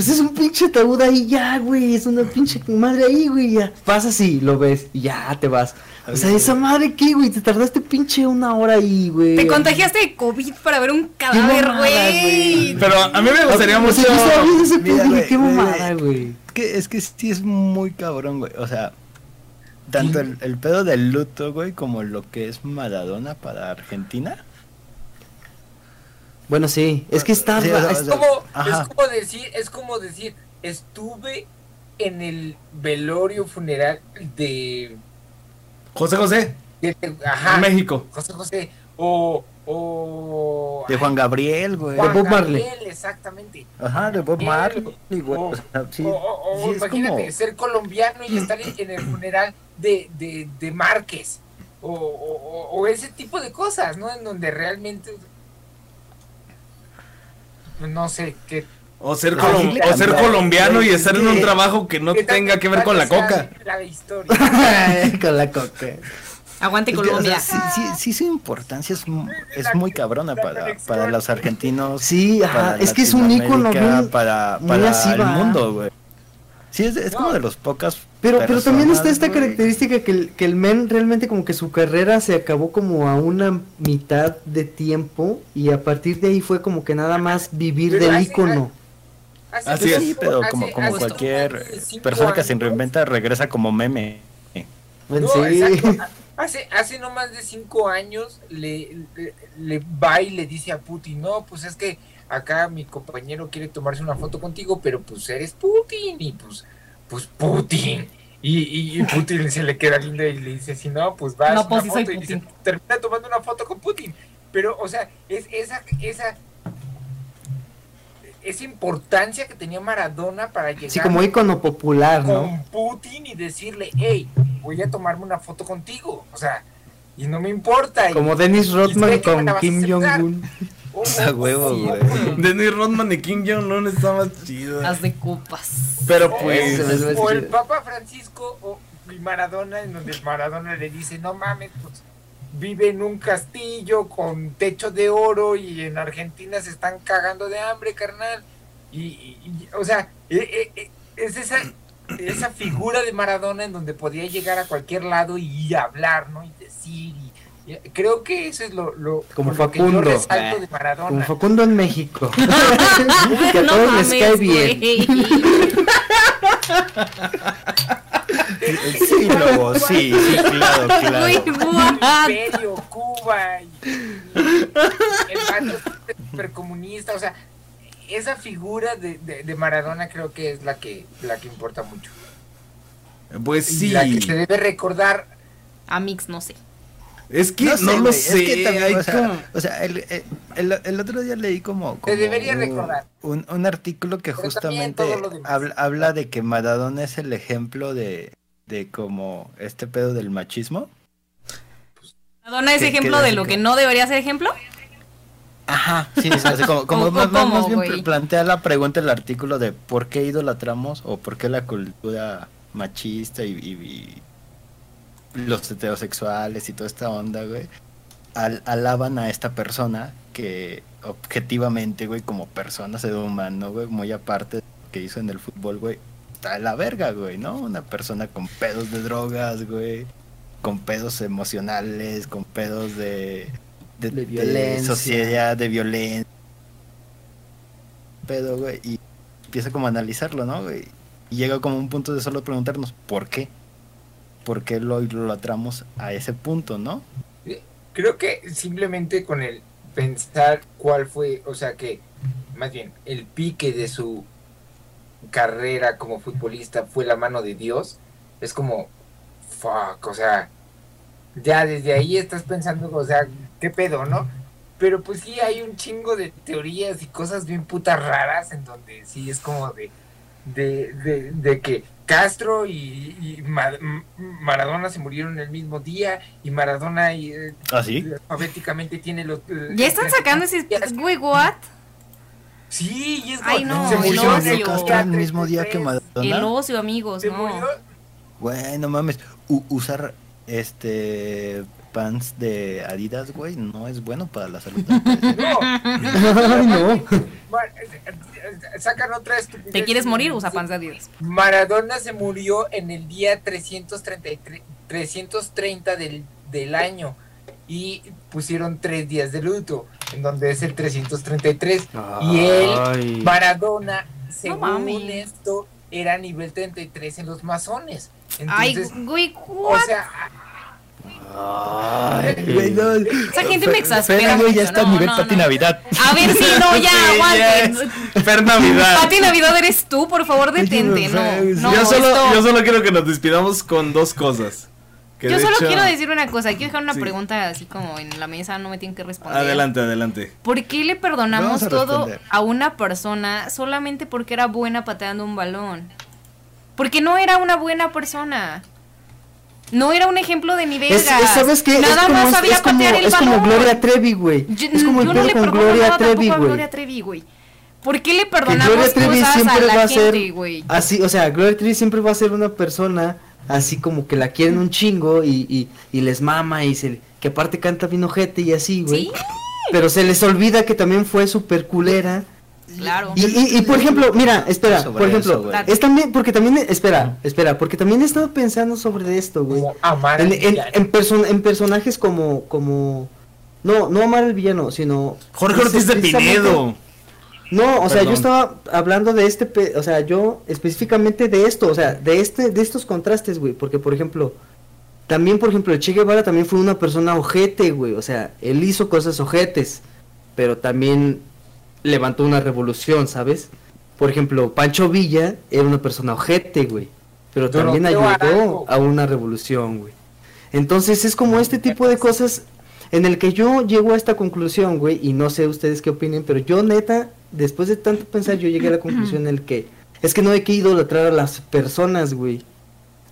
A: Pues es un pinche ataúd ahí ya, güey. Es una pinche madre ahí, güey. Ya. Pasas y lo ves y ya te vas. O sea, esa madre qué, güey. Te tardaste pinche una hora ahí, güey.
C: Te contagiaste de COVID para ver un cadáver, güey.
B: Pero a mí me gustaría
A: O
B: mucho.
A: yo ese
D: Mira, güey,
A: qué mamada, güey.
D: Es que, es que sí es muy cabrón, güey. O sea, tanto el, el pedo del luto, güey, como lo que es Maradona para Argentina.
A: Bueno, sí. Es que está.
D: Sí, o sea,
A: es-
E: como, es como decir, es como decir, estuve en el velorio funeral de,
B: José José,
E: de- ajá,
B: México.
E: José José o o
D: De Juan Gabriel, güey.
E: Juan
A: Bob Marley.
E: Gabriel, exactamente.
D: Ajá, de Bob Marley, güey.
E: o-
D: O sea, sí,
E: o, o- o
D: sí es
E: imagínate
D: como...
E: ser colombiano y estar en, en el funeral de, de, de Márquez. O- o ese tipo de cosas, ¿no? En donde realmente. No sé, que.
B: O ser,
E: Ah,
B: colom- o ser colombiano y estar
D: es
B: en un trabajo que no tenga que ver con la coca.
E: La historia.
A: Con la coca.
C: Aguante
D: Es que, o
C: Colombia.
D: sea, sí, sí, sí, su importancia es, mu- es muy cabrona para, para los argentinos.
A: Sí, ajá,
D: para
A: es que es un ícono muy-
D: para, para el mundo, güey. Sí, es, es como de los pocas.
A: Pero, pero también está esta característica que el, que el men realmente como que su carrera se acabó como a una mitad de tiempo y a partir de ahí fue como que nada más vivir
E: Pero
A: del.
E: Hace-
B: Así es.
D: Sí, pero como, como cualquier persona que se reinventa regresa como meme.
A: Bueno,
E: No,
A: sí.
E: exacto. Hace, hace no más de cinco años le, le, le va y le dice a Putin, no, pues es que acá mi compañero quiere tomarse una foto contigo, pero pues eres Putin y pues, pues Putin. Y, y, y Putin se le queda lindo y le dice, si no, pues vas
C: No,
E: una
C: pues sí soy
E: foto", y se termina tomando una foto con Putin. Pero, o sea, es esa, esa, esa importancia que tenía Maradona para llegar
A: Sí, como ícono popular, ¿no?
E: con Putin y decirle, hey, voy a tomarme una foto contigo. O sea, y no me importa. y-
A: Como Dennis
E: y
A: Rodman
E: que me
A: con Kim. Jong-un.
E: Oh,
D: A huevo, güey.
B: Dennis Rodman y King Jong-un está más chido.
C: Haz de copas.
B: Pero
E: O-
B: pues.
E: O el. Papa Francisco o y Maradona, en donde el Maradona le dice, no mames, pues vive en un castillo con techo de oro y en Argentina se están cagando de hambre, carnal. Y, y- y, o sea, eh, eh, eh, es esa esa figura de Maradona en donde podía llegar a cualquier lado y hablar, ¿no? Y decir. Y creo que eso es lo, lo,
A: Como
E: por lo que yo
A: Facundo.
E: resalto de
A: Como
E: Maradona.
A: Facundo en México. que a todos les cae bien.
D: Sí, lobo, sí, sí, claro, claro.
C: What?
E: Imperio, Cuba, y, y el bando supercomunista, o sea, esa figura de, de, de Maradona creo que es la que, la que importa mucho.
B: Pues
E: Y
B: sí.
E: La que se debe recordar.
C: A Mix, no sé.
B: Es que no,
D: sé,
B: lo
D: güey,
B: sé.
D: Es que también, o sea,
B: como-
D: o sea, el, el- otro día leí como, como
E: debería
D: un-
E: recordar.
D: Un, un artículo que
E: Pero
D: justamente habla, habla de que Maradona es el ejemplo de, de como este pedo del machismo.
C: ¿Madonna es
D: ¿Qué-
C: ejemplo de
D: es
C: lo que no debería ser ejemplo?
D: Ajá, sí, o sea, como, como
C: ¿O-
D: más, bien plantea la pregunta el artículo de por qué idolatramos o por qué la cultura machista y, y- y los heterosexuales y toda esta onda, güey, al- alaban a esta persona que objetivamente, güey, como persona, ser humano, güey, muy aparte de lo que hizo en el fútbol, güey, está de la verga, güey, ¿no? Una persona con pedos de drogas, güey, con pedos emocionales, con pedos de, de,
A: De
D: de
A: violencia.
D: sociedad, de violencia. Pedo, güey, y empieza como a analizarlo, ¿no, güey? Y llega como un punto de solo preguntarnos, ¿por qué? ¿Por qué lo idolatramos a ese punto, no?
E: Creo que simplemente con el pensar cuál fue, o sea que, más bien, el pique de su carrera como futbolista fue la mano de Dios, es como, fuck, o sea, ya desde ahí estás pensando, o sea, qué pedo, ¿no? Pero pues sí hay un chingo de teorías y cosas bien putas raras en donde sí es como de, de, de, de que Castro y, Maradona se murieron el mismo día y Maradona y, eh,
D: ¿Ah, sí?
E: alfabéticamente tiene los... eh,
C: Ya están sacando ese... Güey, what?
E: Sí, y es
C: Ay, no,
E: se
C: el
E: murió
C: ocio.
E: el
D: Castro el mismo día que
E: 33.
C: El
D: Maradona.
C: ocio, amigos,
E: Se
C: no.
E: murió
D: Güey, no mames. U- usar este pants de Adidas, güey, no es bueno para la salud.
E: No,
A: Ay, no.
E: Sacan otra estupidez.
C: ¿Te quieres morir? Usa pants de Adidas.
E: Maradona se murió en el día 333, 330 del, del año y pusieron tres días de luto, en donde es el 333. Y él,
A: Ay.
E: Maradona, según
C: mames.
E: esto, era nivel 33 en los masones.
C: Ay,
E: Entonces,
C: güey,
E: o
C: what?
E: Sea,
D: Güey, no,
C: Esa gente me exaspera
D: Fer, ya está a
C: No,
D: nivel
C: no,
D: Pati
C: no.
D: Navidad.
C: A ver si no, ya, aguanten.
B: Fer Navidad.
C: Pati Navidad eres tú, por favor, detente. No, no,
B: yo, solo,
C: esto-
B: yo solo quiero que nos despidamos con dos cosas. Que
C: Yo solo
B: hecho-
C: quiero decir una cosa, quiero dejar una
B: Sí.
C: pregunta así como en la mesa, no me tienen que responder.
B: Adelante, adelante.
C: ¿Por qué le perdonamos
D: a
C: todo a una persona solamente porque era buena pateando un balón? Porque no era una buena persona. No era un ejemplo de ni
A: Es, es- ¿Sabes qué?
C: Nada
A: es como,
C: más sabía patear el
A: es como. Gloria Trevi, güey.
C: Yo,
A: Es como el
C: no le
A: con Gloria Trevi, güey.
C: Gloria Trevi, güey. ¿Por qué le perdonamos
A: Gloria Trevi
C: cosas
A: siempre
C: a la
A: va a ser
C: gente, güey?
A: así, o sea, Gloria Trevi siempre va a ser una persona así como que la quieren un chingo y, y, y les mama y se que aparte canta bien ojete y así, güey.
C: Sí,
A: Pero se les olvida que también fue super culera.
C: Claro.
A: Y, y, y, por ejemplo, mira, espera,
D: Sobre
A: por ejemplo,
D: eso,
A: es también, porque también, espera, espera, porque también he estado pensando sobre esto, güey.
E: como amar
A: En, en, person- en personajes como, como, no, no amar al villano, sino...
B: Jorge Ortiz de Pinedo.
A: No, o sea,
B: Perdón.
A: yo estaba hablando de este, pe- o sea, yo específicamente de esto, o sea, de este, de estos contrastes, güey, porque por ejemplo, también por ejemplo, el Che Guevara también fue una persona ojete, güey, o sea, él hizo cosas ojetes, pero también levantó una revolución, ¿sabes? Por ejemplo, Pancho Villa era una persona ojete, güey, pero también ayudó
E: Arango.
A: a una revolución, güey. Entonces es como este tipo de cosas en el que yo llego a esta conclusión, güey, y no sé ustedes qué opinen, pero yo neta, después de tanto pensar, yo llegué a la conclusión en el que es que no hay que idolatrar a las personas, güey.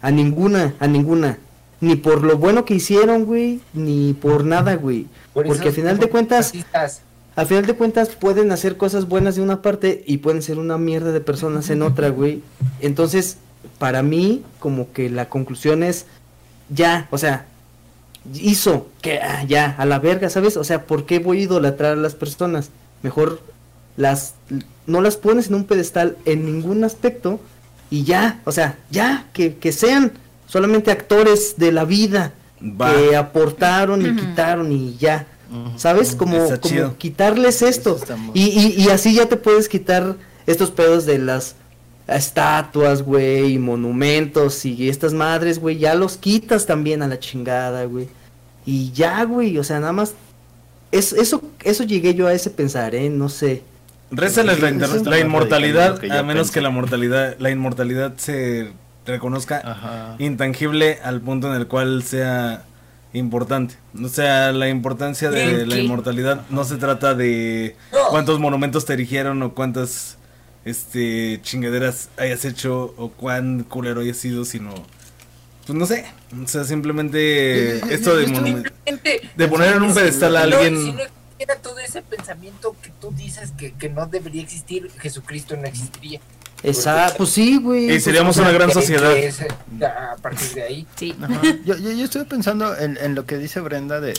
A: A ninguna, a ninguna. Ni por lo bueno que hicieron, güey, ni por nada, güey.
E: Por
A: Porque al final de cuentas,
E: racistas.
A: Al final de cuentas pueden hacer cosas buenas de una parte y pueden ser una mierda de personas en otra, güey. Entonces, para mí, como que la conclusión es, ya, o sea, hizo que, ah, ya, a la verga, ¿sabes? O sea, ¿por qué voy a idolatrar a las personas? Mejor las, no las pones en un pedestal en ningún aspecto y ya, o sea, ya, que, que sean solamente actores de la vida,
B: Va.
A: que aportaron y quitaron y ya. ¿Sabes? Como, quitarles esto. Y, y, y así ya te puedes quitar estos pedos de las estatuas, güey, y monumentos y estas madres, güey, ya los quitas también a la chingada, güey. Y ya, güey, o sea, nada más... Es, eso, eso llegué yo a ese pensar, ¿eh? No sé.
B: Rézales la, inmortalidad, a menos
D: pensé.
B: que la mortalidad, la inmortalidad se reconozca
D: Ajá.
B: intangible al punto en el cual sea importante. O sea, la importancia de
C: ¿En
B: la inmortalidad no se trata de cuántos monumentos te erigieron o cuántas este chingaderas hayas hecho o cuán culero hayas sido, sino pues no sé, o sea, simplemente esto de de poner en un pedestal a alguien
E: si no existiera todo ese pensamiento que tú dices que, que no debería existir, Jesucristo no existiría.
A: Esa, pues sí, güey.
B: y
A: pues,
B: seríamos una gran sociedad.
E: es, a partir de ahí.
C: Sí.
D: Yo, yo, yo estuve pensando en, en lo que dice Brenda de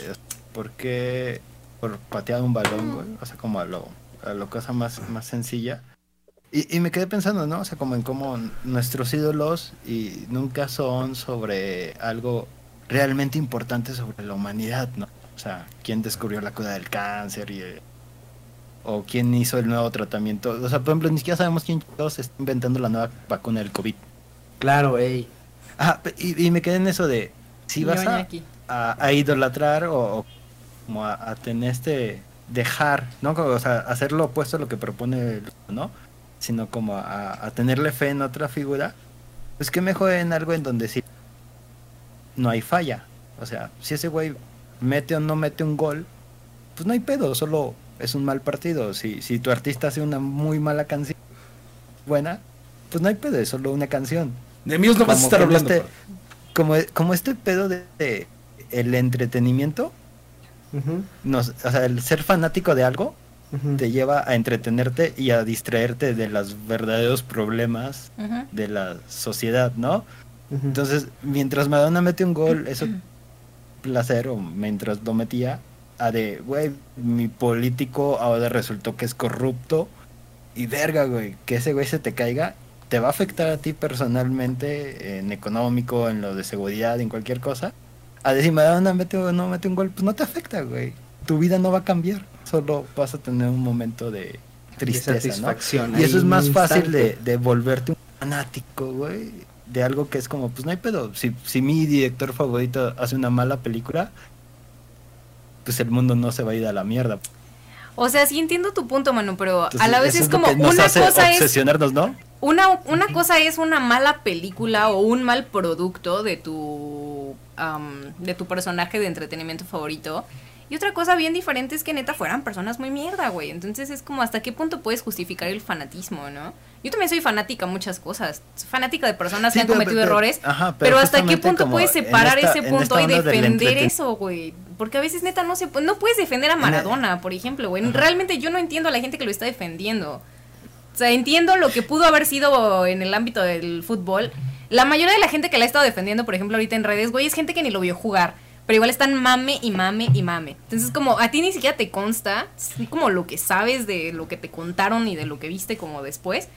D: por qué por patear un balón, güey. O sea, como a lo, a lo cosa más, más sencilla. Y, y me quedé pensando, ¿no? O sea, como en cómo nuestros ídolos y nunca son sobre algo realmente importante sobre la humanidad, ¿no? O sea, quién descubrió la cura del cáncer y, eh, o quién hizo el nuevo tratamiento. O sea, por ejemplo, ni siquiera sabemos quién chingados está inventando la nueva vacuna del COVID.
A: Claro, ey.
D: Pe- y, y me quedé en eso de si vas a, a- a idolatrar o, o como a, a tener este dejar, ¿no? O sea, hacer lo opuesto a lo que propone, el- ¿no? Sino como a, a tenerle fe en otra figura, pues que mejor en algo en donde sí no hay falla. O sea, si ese güey mete o no mete un gol, pues no hay pedo, solo es un mal partido. Si, si tu artista hace una muy mala canción buena, pues no hay pedo, es solo una canción
B: De mí no vas a
D: como
B: estar hablando.
D: este- como, como este pedo de, de el entretenimiento, nos, o sea, el ser fanático de algo te lleva a entretenerte y a distraerte de los verdaderos problemas de la sociedad, ¿no? Entonces, mientras Madonna mete un gol, eso placer, o mientras lo metía, a de, güey, mi político ahora resultó que es corrupto, y verga, güey, que ese güey se te caiga, te va a afectar a ti personalmente, en económico, en lo de seguridad, en cualquier cosa. A decir, Madonna mete o no mete un gol, pues no te afecta, güey. Tu vida no va a cambiar, solo vas a tener un momento de tristeza, ¿no?
A: satisfacción
D: Y eso es más fácil de, de volverte un fanático, güey. De algo que es como, pues no hay pedo. Si, si mi director favorito hace una mala película, pues el mundo no se va a ir a la mierda.
C: O sea, sí entiendo tu punto, mano, pero a la vez es como una
D: hace
C: cosa es
D: obsesionarnos, ¿no?
C: una, una cosa es una mala película o un mal producto de tu de tu personaje de entretenimiento favorito. Y otra cosa bien diferente es que neta fueran personas muy mierda, güey. Entonces es como hasta qué punto puedes justificar el fanatismo, ¿no? Yo también soy fanática a muchas cosas. Soy fanática de personas
D: Sí,
C: que han
D: pero-
C: cometido
D: pero-
C: errores.
D: ajá,
C: pero,
D: pero
C: hasta qué punto puedes separar
D: esta-
C: ese punto y defender eso, güey. Porque a veces neta no se no puedes defender a Maradona, por ejemplo, güey. Realmente yo no entiendo a la gente que lo está defendiendo. O sea, entiendo lo que pudo haber sido en el ámbito del fútbol. La mayoría de la gente que la ha estado defendiendo, por ejemplo, ahorita en redes, güey, es gente que ni lo vio jugar. Pero igual están mame y mame y mame. Entonces, como a ti ni siquiera te consta, como lo que sabes de lo que te contaron y de lo que viste como después.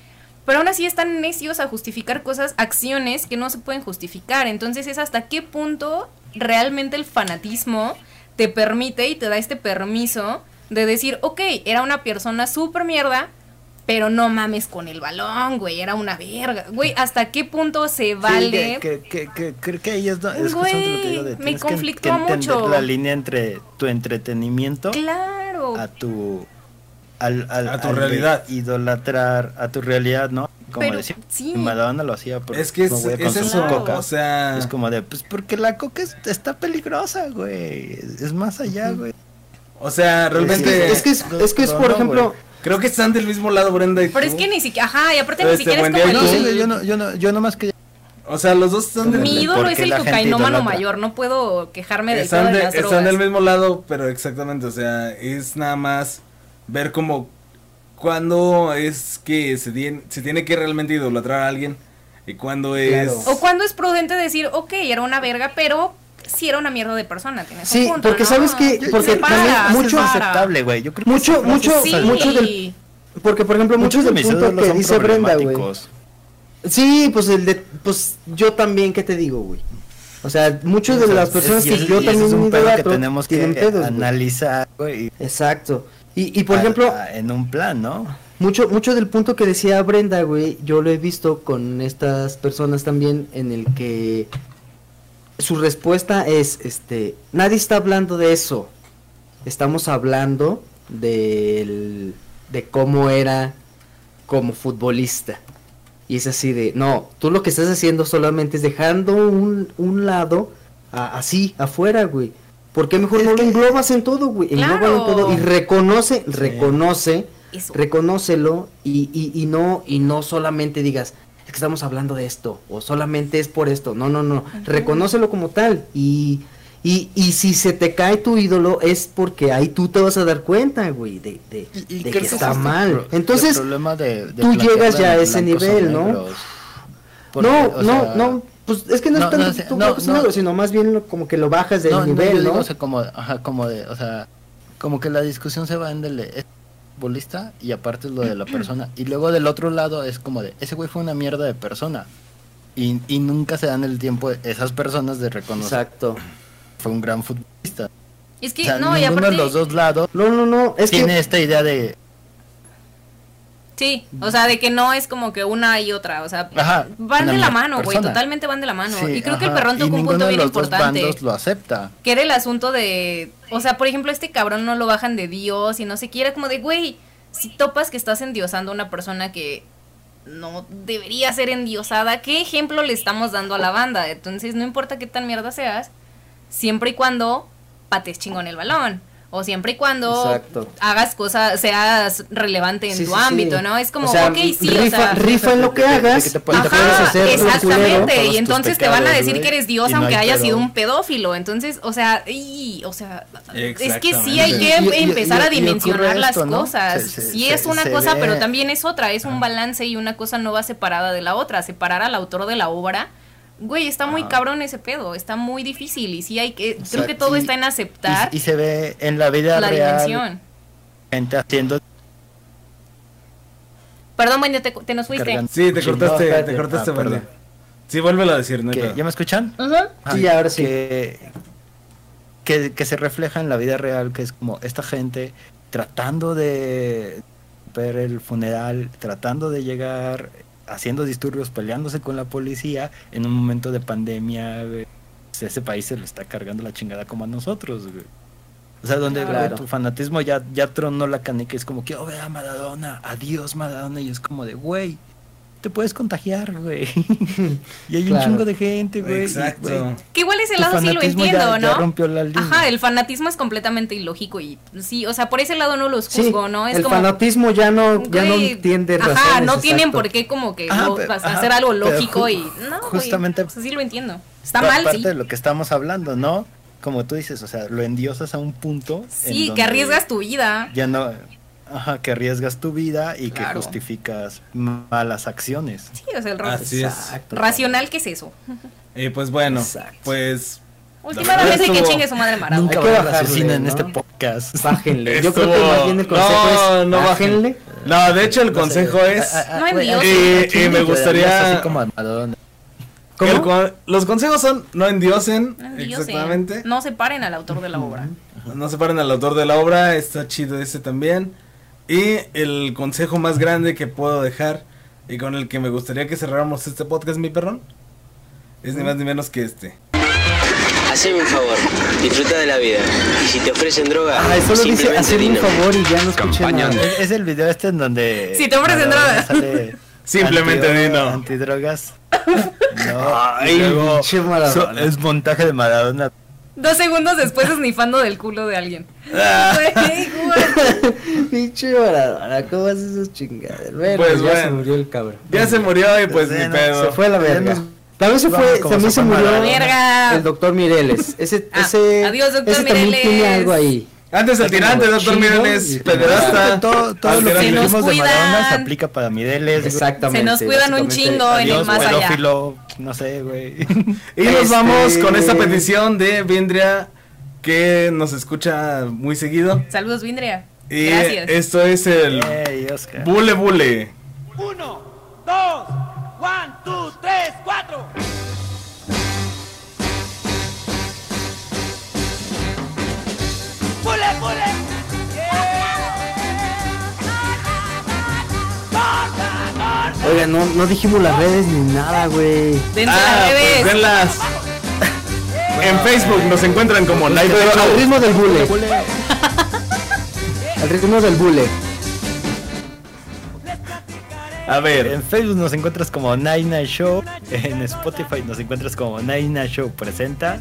C: Pero aún así están necios a justificar cosas, acciones que no se pueden justificar. Entonces es hasta qué punto realmente el fanatismo te permite y te da este permiso de decir, ok, era una persona súper mierda, pero no mames con el balón, güey, era una verga. Güey, ¿hasta qué punto se vale?
D: Sí, que, que, que, que, que ahí es, es
C: Güey,
D: lo que digo de,
C: me
D: tienes que-
C: mucho.
D: la línea entre tu entretenimiento
C: Claro.
D: a tu al, al-
B: A tu
D: al de
B: realidad.
D: idolatrar a tu realidad, ¿no? Como
C: Pero,
D: decir,
C: sí.
D: Madonna lo hacía por
B: Es que es,
D: a
B: es eso,
D: coca.
B: o sea,
D: Es como de, pues porque la coca es- está peligrosa, güey. Es es más allá, güey.
B: o sea,
A: Es
B: realmente
A: que es, que es, es que es, por
D: No,
A: ejemplo,
B: creo que están del mismo lado Brenda y
C: Pero es que ni siquiera, ajá, y aparte ni
B: Este,
C: siquiera es
B: buen
C: como el...
B: ¿y
D: No, sí, yo no, yo no, yo nomás quería
B: O sea, los dos están del,
C: Mi ídolo es el cocainómano mayor, no puedo quejarme pedo
B: están,
C: de
B: de-
C: las
B: están
C: drogas.
B: del mismo lado, pero exactamente, o sea, es nada más ver como cuando es que se, tien- se tiene que realmente idolatrar a alguien y cuando es...
A: Claro.
C: O cuando es prudente decir, ok, era una verga, pero sí era una mierda de persona. Tienes un
A: Sí,
C: punto,
A: porque
C: ¿no?
A: ¿sabes qué?
C: Se
A: Porque
C: separa,
A: también mucho-
D: aceptable, güey. Yo creo que
A: Mucho,
D: sí,
A: mucho,
C: Sí.
A: mucho del, porque por ejemplo, mucho
D: muchos de
A: del
D: mis
A: punto que
D: son
A: dice Brenda, güey. Sí, pues el de, pues yo también, ¿qué te digo, güey? O sea, muchas de
D: O sea,
A: las personas
D: es-
A: que
D: es-
A: yo también
D: es un pedo que tenemos que
A: pedos,
D: analizar, güey.
A: Exacto. Y, y por
D: a-
A: ejemplo,
D: a- en un plan, ¿no?
A: mucho, mucho del punto que decía Brenda, güey, yo lo he visto con estas personas también en el que su respuesta es, este, nadie está hablando de eso. Estamos hablando del, de cómo era como futbolista. Y es así de, no, tú lo que estás haciendo solamente es dejando un, un lado a- así, afuera, güey. ¿Por qué mejor
D: Es
A: no lo englobas en todo, güey? Englóbalo en
C: Claro.
A: todo y reconoce, reconoce,
C: Eso.
A: reconócelo y, y, y no, y no solamente digas, es que estamos hablando de esto, o solamente es por esto. No, no, no. Reconócelo como tal. Y, y, y si se te cae tu ídolo, es porque ahí tú te vas a dar cuenta, güey, de, de,
D: Y- y
A: de que está mal. Entonces,
D: de- de
A: tú llegas ya a ese nivel, ¿no?
D: Porque,
A: no,
D: o
A: no,
D: sea,
A: no, pues es que no,
D: no,
A: es tanto
D: no sé, no,
A: y sino más bien lo- como que lo bajas del
D: no, no,
A: nivel, ¿no?
D: digo, o sea, como, ajá, como de, o sea, como que la discusión se va en del de, es futbolista y aparte es lo de la persona. Y luego del otro lado es como de, ese güey fue una mierda de persona. Y, y nunca se dan el tiempo de esas personas de reconocer
A: Exacto.
D: fue un gran futbolista.
C: Es que,
D: O sea,
C: no, y
D: ninguno
C: aparte.
D: de los dos lados
A: No, no, no, es
D: tiene
A: que
D: esta idea de,
C: Sí, o sea, de que no es como que una y otra, o sea,
D: Ajá,
C: van de la mano, güey, totalmente van de la mano.
D: Sí,
C: y creo que el perrón tocó un punto bien importante.
D: lo acepta.
C: Que era el asunto de, o sea, por ejemplo, este cabrón no lo bajan de Dios y no sé qué, era como de, güey, si topas que estás endiosando a una persona que no debería ser endiosada, ¿qué ejemplo le estamos dando a la banda? Entonces, no importa qué tan mierda seas, siempre y cuando pates chingón el balón. O siempre y cuando
A: Exacto.
C: hagas cosas, seas relevante en
A: Sí,
C: tu
A: sí, sí.
C: ámbito, ¿no? Es como,
A: O sea,
C: ok, sí,
A: rifa,
C: o sea,
A: rifa en lo que hagas.
D: que te
A: y
D: puedes-
A: te
C: Ajá,
A: hacer
C: exactamente. Y entonces te van a decir que eres Dios
D: no
C: aunque
D: hay
C: hayas sido un pedófilo. Entonces, o sea, y, o sea, es que sí hay que
D: Y-
C: empezar
D: y-
C: a dimensionar las
D: esto, ¿no?
C: cosas.
D: Se- se-
C: sí
D: se-
C: es una cosa,
D: ve-
C: pero también es otra. Es un balance y una cosa no va separada de la otra. Separar al autor de la obra. Güey, está muy
D: Ajá.
C: cabrón ese pedo, está muy difícil y sí hay que, creo que todo
D: y-
C: está en aceptar
D: y se ve en la vida
C: la
D: real
C: dimensión.
D: gente haciendo
C: Perdón, Wendy, te, te nos fuiste.
D: Cargando.
B: Sí, te cortaste,
D: no,
B: te cortaste,
D: Ah, perdón.
B: Sí, vuélvelo a decir, no.
D: ¿Ya me escuchan?
C: Ajá.
A: Sí, ahora sí.
D: Que, que, que se refleja en la vida real, que es como esta gente tratando de ver el funeral, tratando de llegar, haciendo disturbios, peleándose con la policía en un momento de pandemia. güey. Ese país se lo está cargando la chingada como a nosotros. güey. O sea, donde güey,
A: Claro.
D: tu fanatismo ya, ya tronó la canica, es como que, oh, vea Maradona, adiós Maradona, y es como de, güey, te puedes contagiar, güey. y hay un chingo de gente, güey. y,
B: Exacto.
D: güey,
C: Que igual ese lado sí lo entiendo,
D: ya,
C: ¿no?
D: ya rompió la línea.
C: Ajá, el fanatismo es completamente ilógico y sí, o sea, por ese lado no los
A: Sí,
C: juzgo, ¿no? Es
A: el
C: como
A: fanatismo ya no, ya no entiende
C: Ajá,
A: razones,
C: no tienen
A: exacto.
C: por qué como que
D: Ajá,
C: lo-
D: pero- ajá,
C: hacer algo lógico y no, güey,
D: justamente-
C: o sea, sí lo entiendo. Está mal,
D: parte
C: sí.
D: de lo que estamos hablando, ¿no? Como tú dices, o sea, lo endiosas a un punto. en
C: Sí, que arriesgas tu vida.
D: Ya no. Ajá, que arriesgas tu vida y
C: Claro.
D: que justificas malas acciones.
C: Sí, o sea, el
B: Así es.
C: Racional, ¿qué es eso?
B: Y pues bueno,
A: Exacto.
B: pues
C: Últimamente que chingue su madre Maradona.
D: Nunca va a asesina en
A: ¿no?
D: este podcast.
A: Bájenle. Yo creo que más bien el consejo
B: No,
A: es
B: no
A: bájenle.
B: No, de hecho el
D: No sé,
B: consejo es
D: a- a-
C: No
D: a quién
B: y me gustaría-
D: darías Así como a Madonna.
A: ¿Cómo?
B: el con- los consejos son no endiosen,
C: No endiosen.
B: exactamente.
C: No separen al autor de la obra.
B: No separen al autor de la obra, está chido ese también. Y el consejo más grande que puedo dejar y con el que me gustaría que cerráramos este podcast, mi perrón, es ni más ni menos que este.
F: Haceme un favor, disfruta de la vida. Y si te ofrecen droga,
A: Ay, solo dice
F: simplemente
A: hacerme un favor y ya no escuché nada.
D: Es, es el video este en donde.
C: Si te ofrecen droga.
D: sale
B: Simplemente
D: antidroga-
B: no.
D: Antidrogas. No.
A: Ay,
D: y luego
A: pinche Maradona.
D: so- es montaje de Maradona.
C: Dos segundos después esnifando del culo de alguien. Güey.
A: Pinche Maradona, ¿cómo haces esas chingadas? Bueno,
B: Pues
A: ya se
B: bueno.
A: murió el cabrón.
B: Ya se murió y pues ni pedo.
A: Se fue a la verga. También se fue, también
D: se
A: se murió el doctor Mireles. Ese,
C: Ah,
A: ese,
C: adiós, doctor
A: ese también tiene algo ahí.
B: Antes el tirante, doctor Mireles, pederasta.
D: Todo, todo lo que dijimos de Maradona se aplica para Mireles.
A: Exactamente.
C: Se nos cuidan un chingo en el más allá.
D: pedófilo, no sé, güey.
B: Y nos
A: Este-
B: vamos con esta petición de Vindria que nos escucha muy seguido.
C: Saludos, Vindria.
B: Y
C: Gracias.
B: esto es el
D: Ey, Oscar.
B: Bule Bule.
G: Uno, dos,
A: no, no dijimos las redes ni nada, güey.
C: Dense
B: Ah,
C: las
B: pues
C: redes.
B: denlas. En Facebook nos encuentran como Night
A: Pero
B: Show.
A: al ritmo del bule. Al ritmo del bule.
B: A ver,
D: En Facebook nos encuentras como Night Show. En Spotify nos encuentras como Night Show Presenta.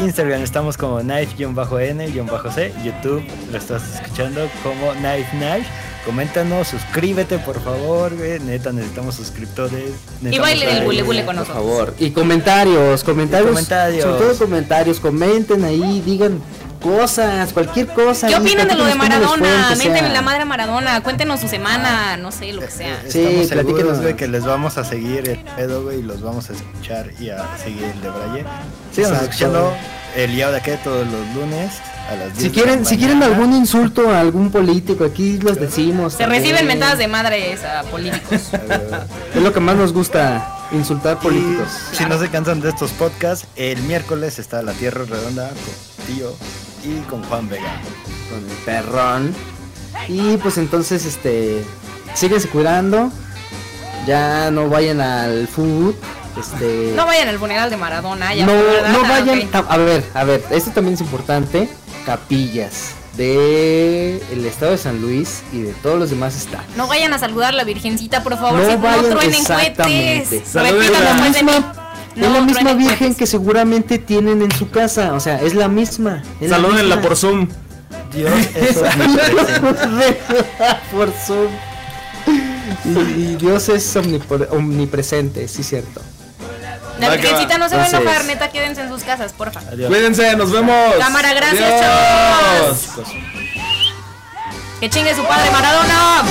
D: Instagram estamos como Knife-N-C. YouTube lo estás escuchando como Knife Knife. Coméntanos, suscríbete por favor, güey. Neta, necesitamos suscriptores.
C: Y baile del bule bule con
A: Por
C: nosotros.
A: favor. Y comentarios, comentarios.
D: comentarios.
A: Sobre todo comentarios. Comenten ahí, digan cosas, cualquier cosa.
C: ¿Qué opinan de lo de Maradona?
A: sea.
C: la madre a Maradona. Cuéntenos su semana, no sé, lo que sea.
A: Sí,
D: Estamos
A: platíquenos.
D: seguros, güey, que les vamos a seguir el pedo, güey, y los vamos a escuchar y a seguir el de Braille. Síganos
A: Exacto.
D: escuchando el Yao de aquí todos los lunes a las 10
A: Si
D: de
A: quieren, si quieren algún insulto a algún político, aquí los decimos.
C: Se
A: también.
C: reciben mentadas de madres a políticos.
A: Es lo que más nos gusta, insultar políticos.
D: Y si no se cansan de estos podcasts, el miércoles está La Tierra Redonda con Tío y con Juan Vega.
A: Con el perrón. Y pues entonces, este, síguense cuidando. Ya no vayan al food. Este,
C: No vayan al funeral de Maradona. Ya
A: no, no vayan. A, ver, a ver, esto también es importante. Capillas de el estado de San Luis y de todos los demás estados.
C: No vayan a saludar a la virgencita, por favor.
A: No
C: si
A: vayan,
C: no truenen
A: exactamente.
B: la
A: misma-
C: No
A: es la misma virgen que seguramente tienen en su casa, o sea, es la misma. es la
B: salúdenla
A: misma.
B: por Zoom.
D: Dios es omnipresente.
A: por Zoom. Y, y Dios es omnipresente, sí cierto.
C: La virgencita no se va a enojar, neta, quédense en sus casas, porfa.
D: Adiós.
B: Cuídense, nos vemos.
C: Cámara, gracias, chavos. Que chingue su padre Maradona.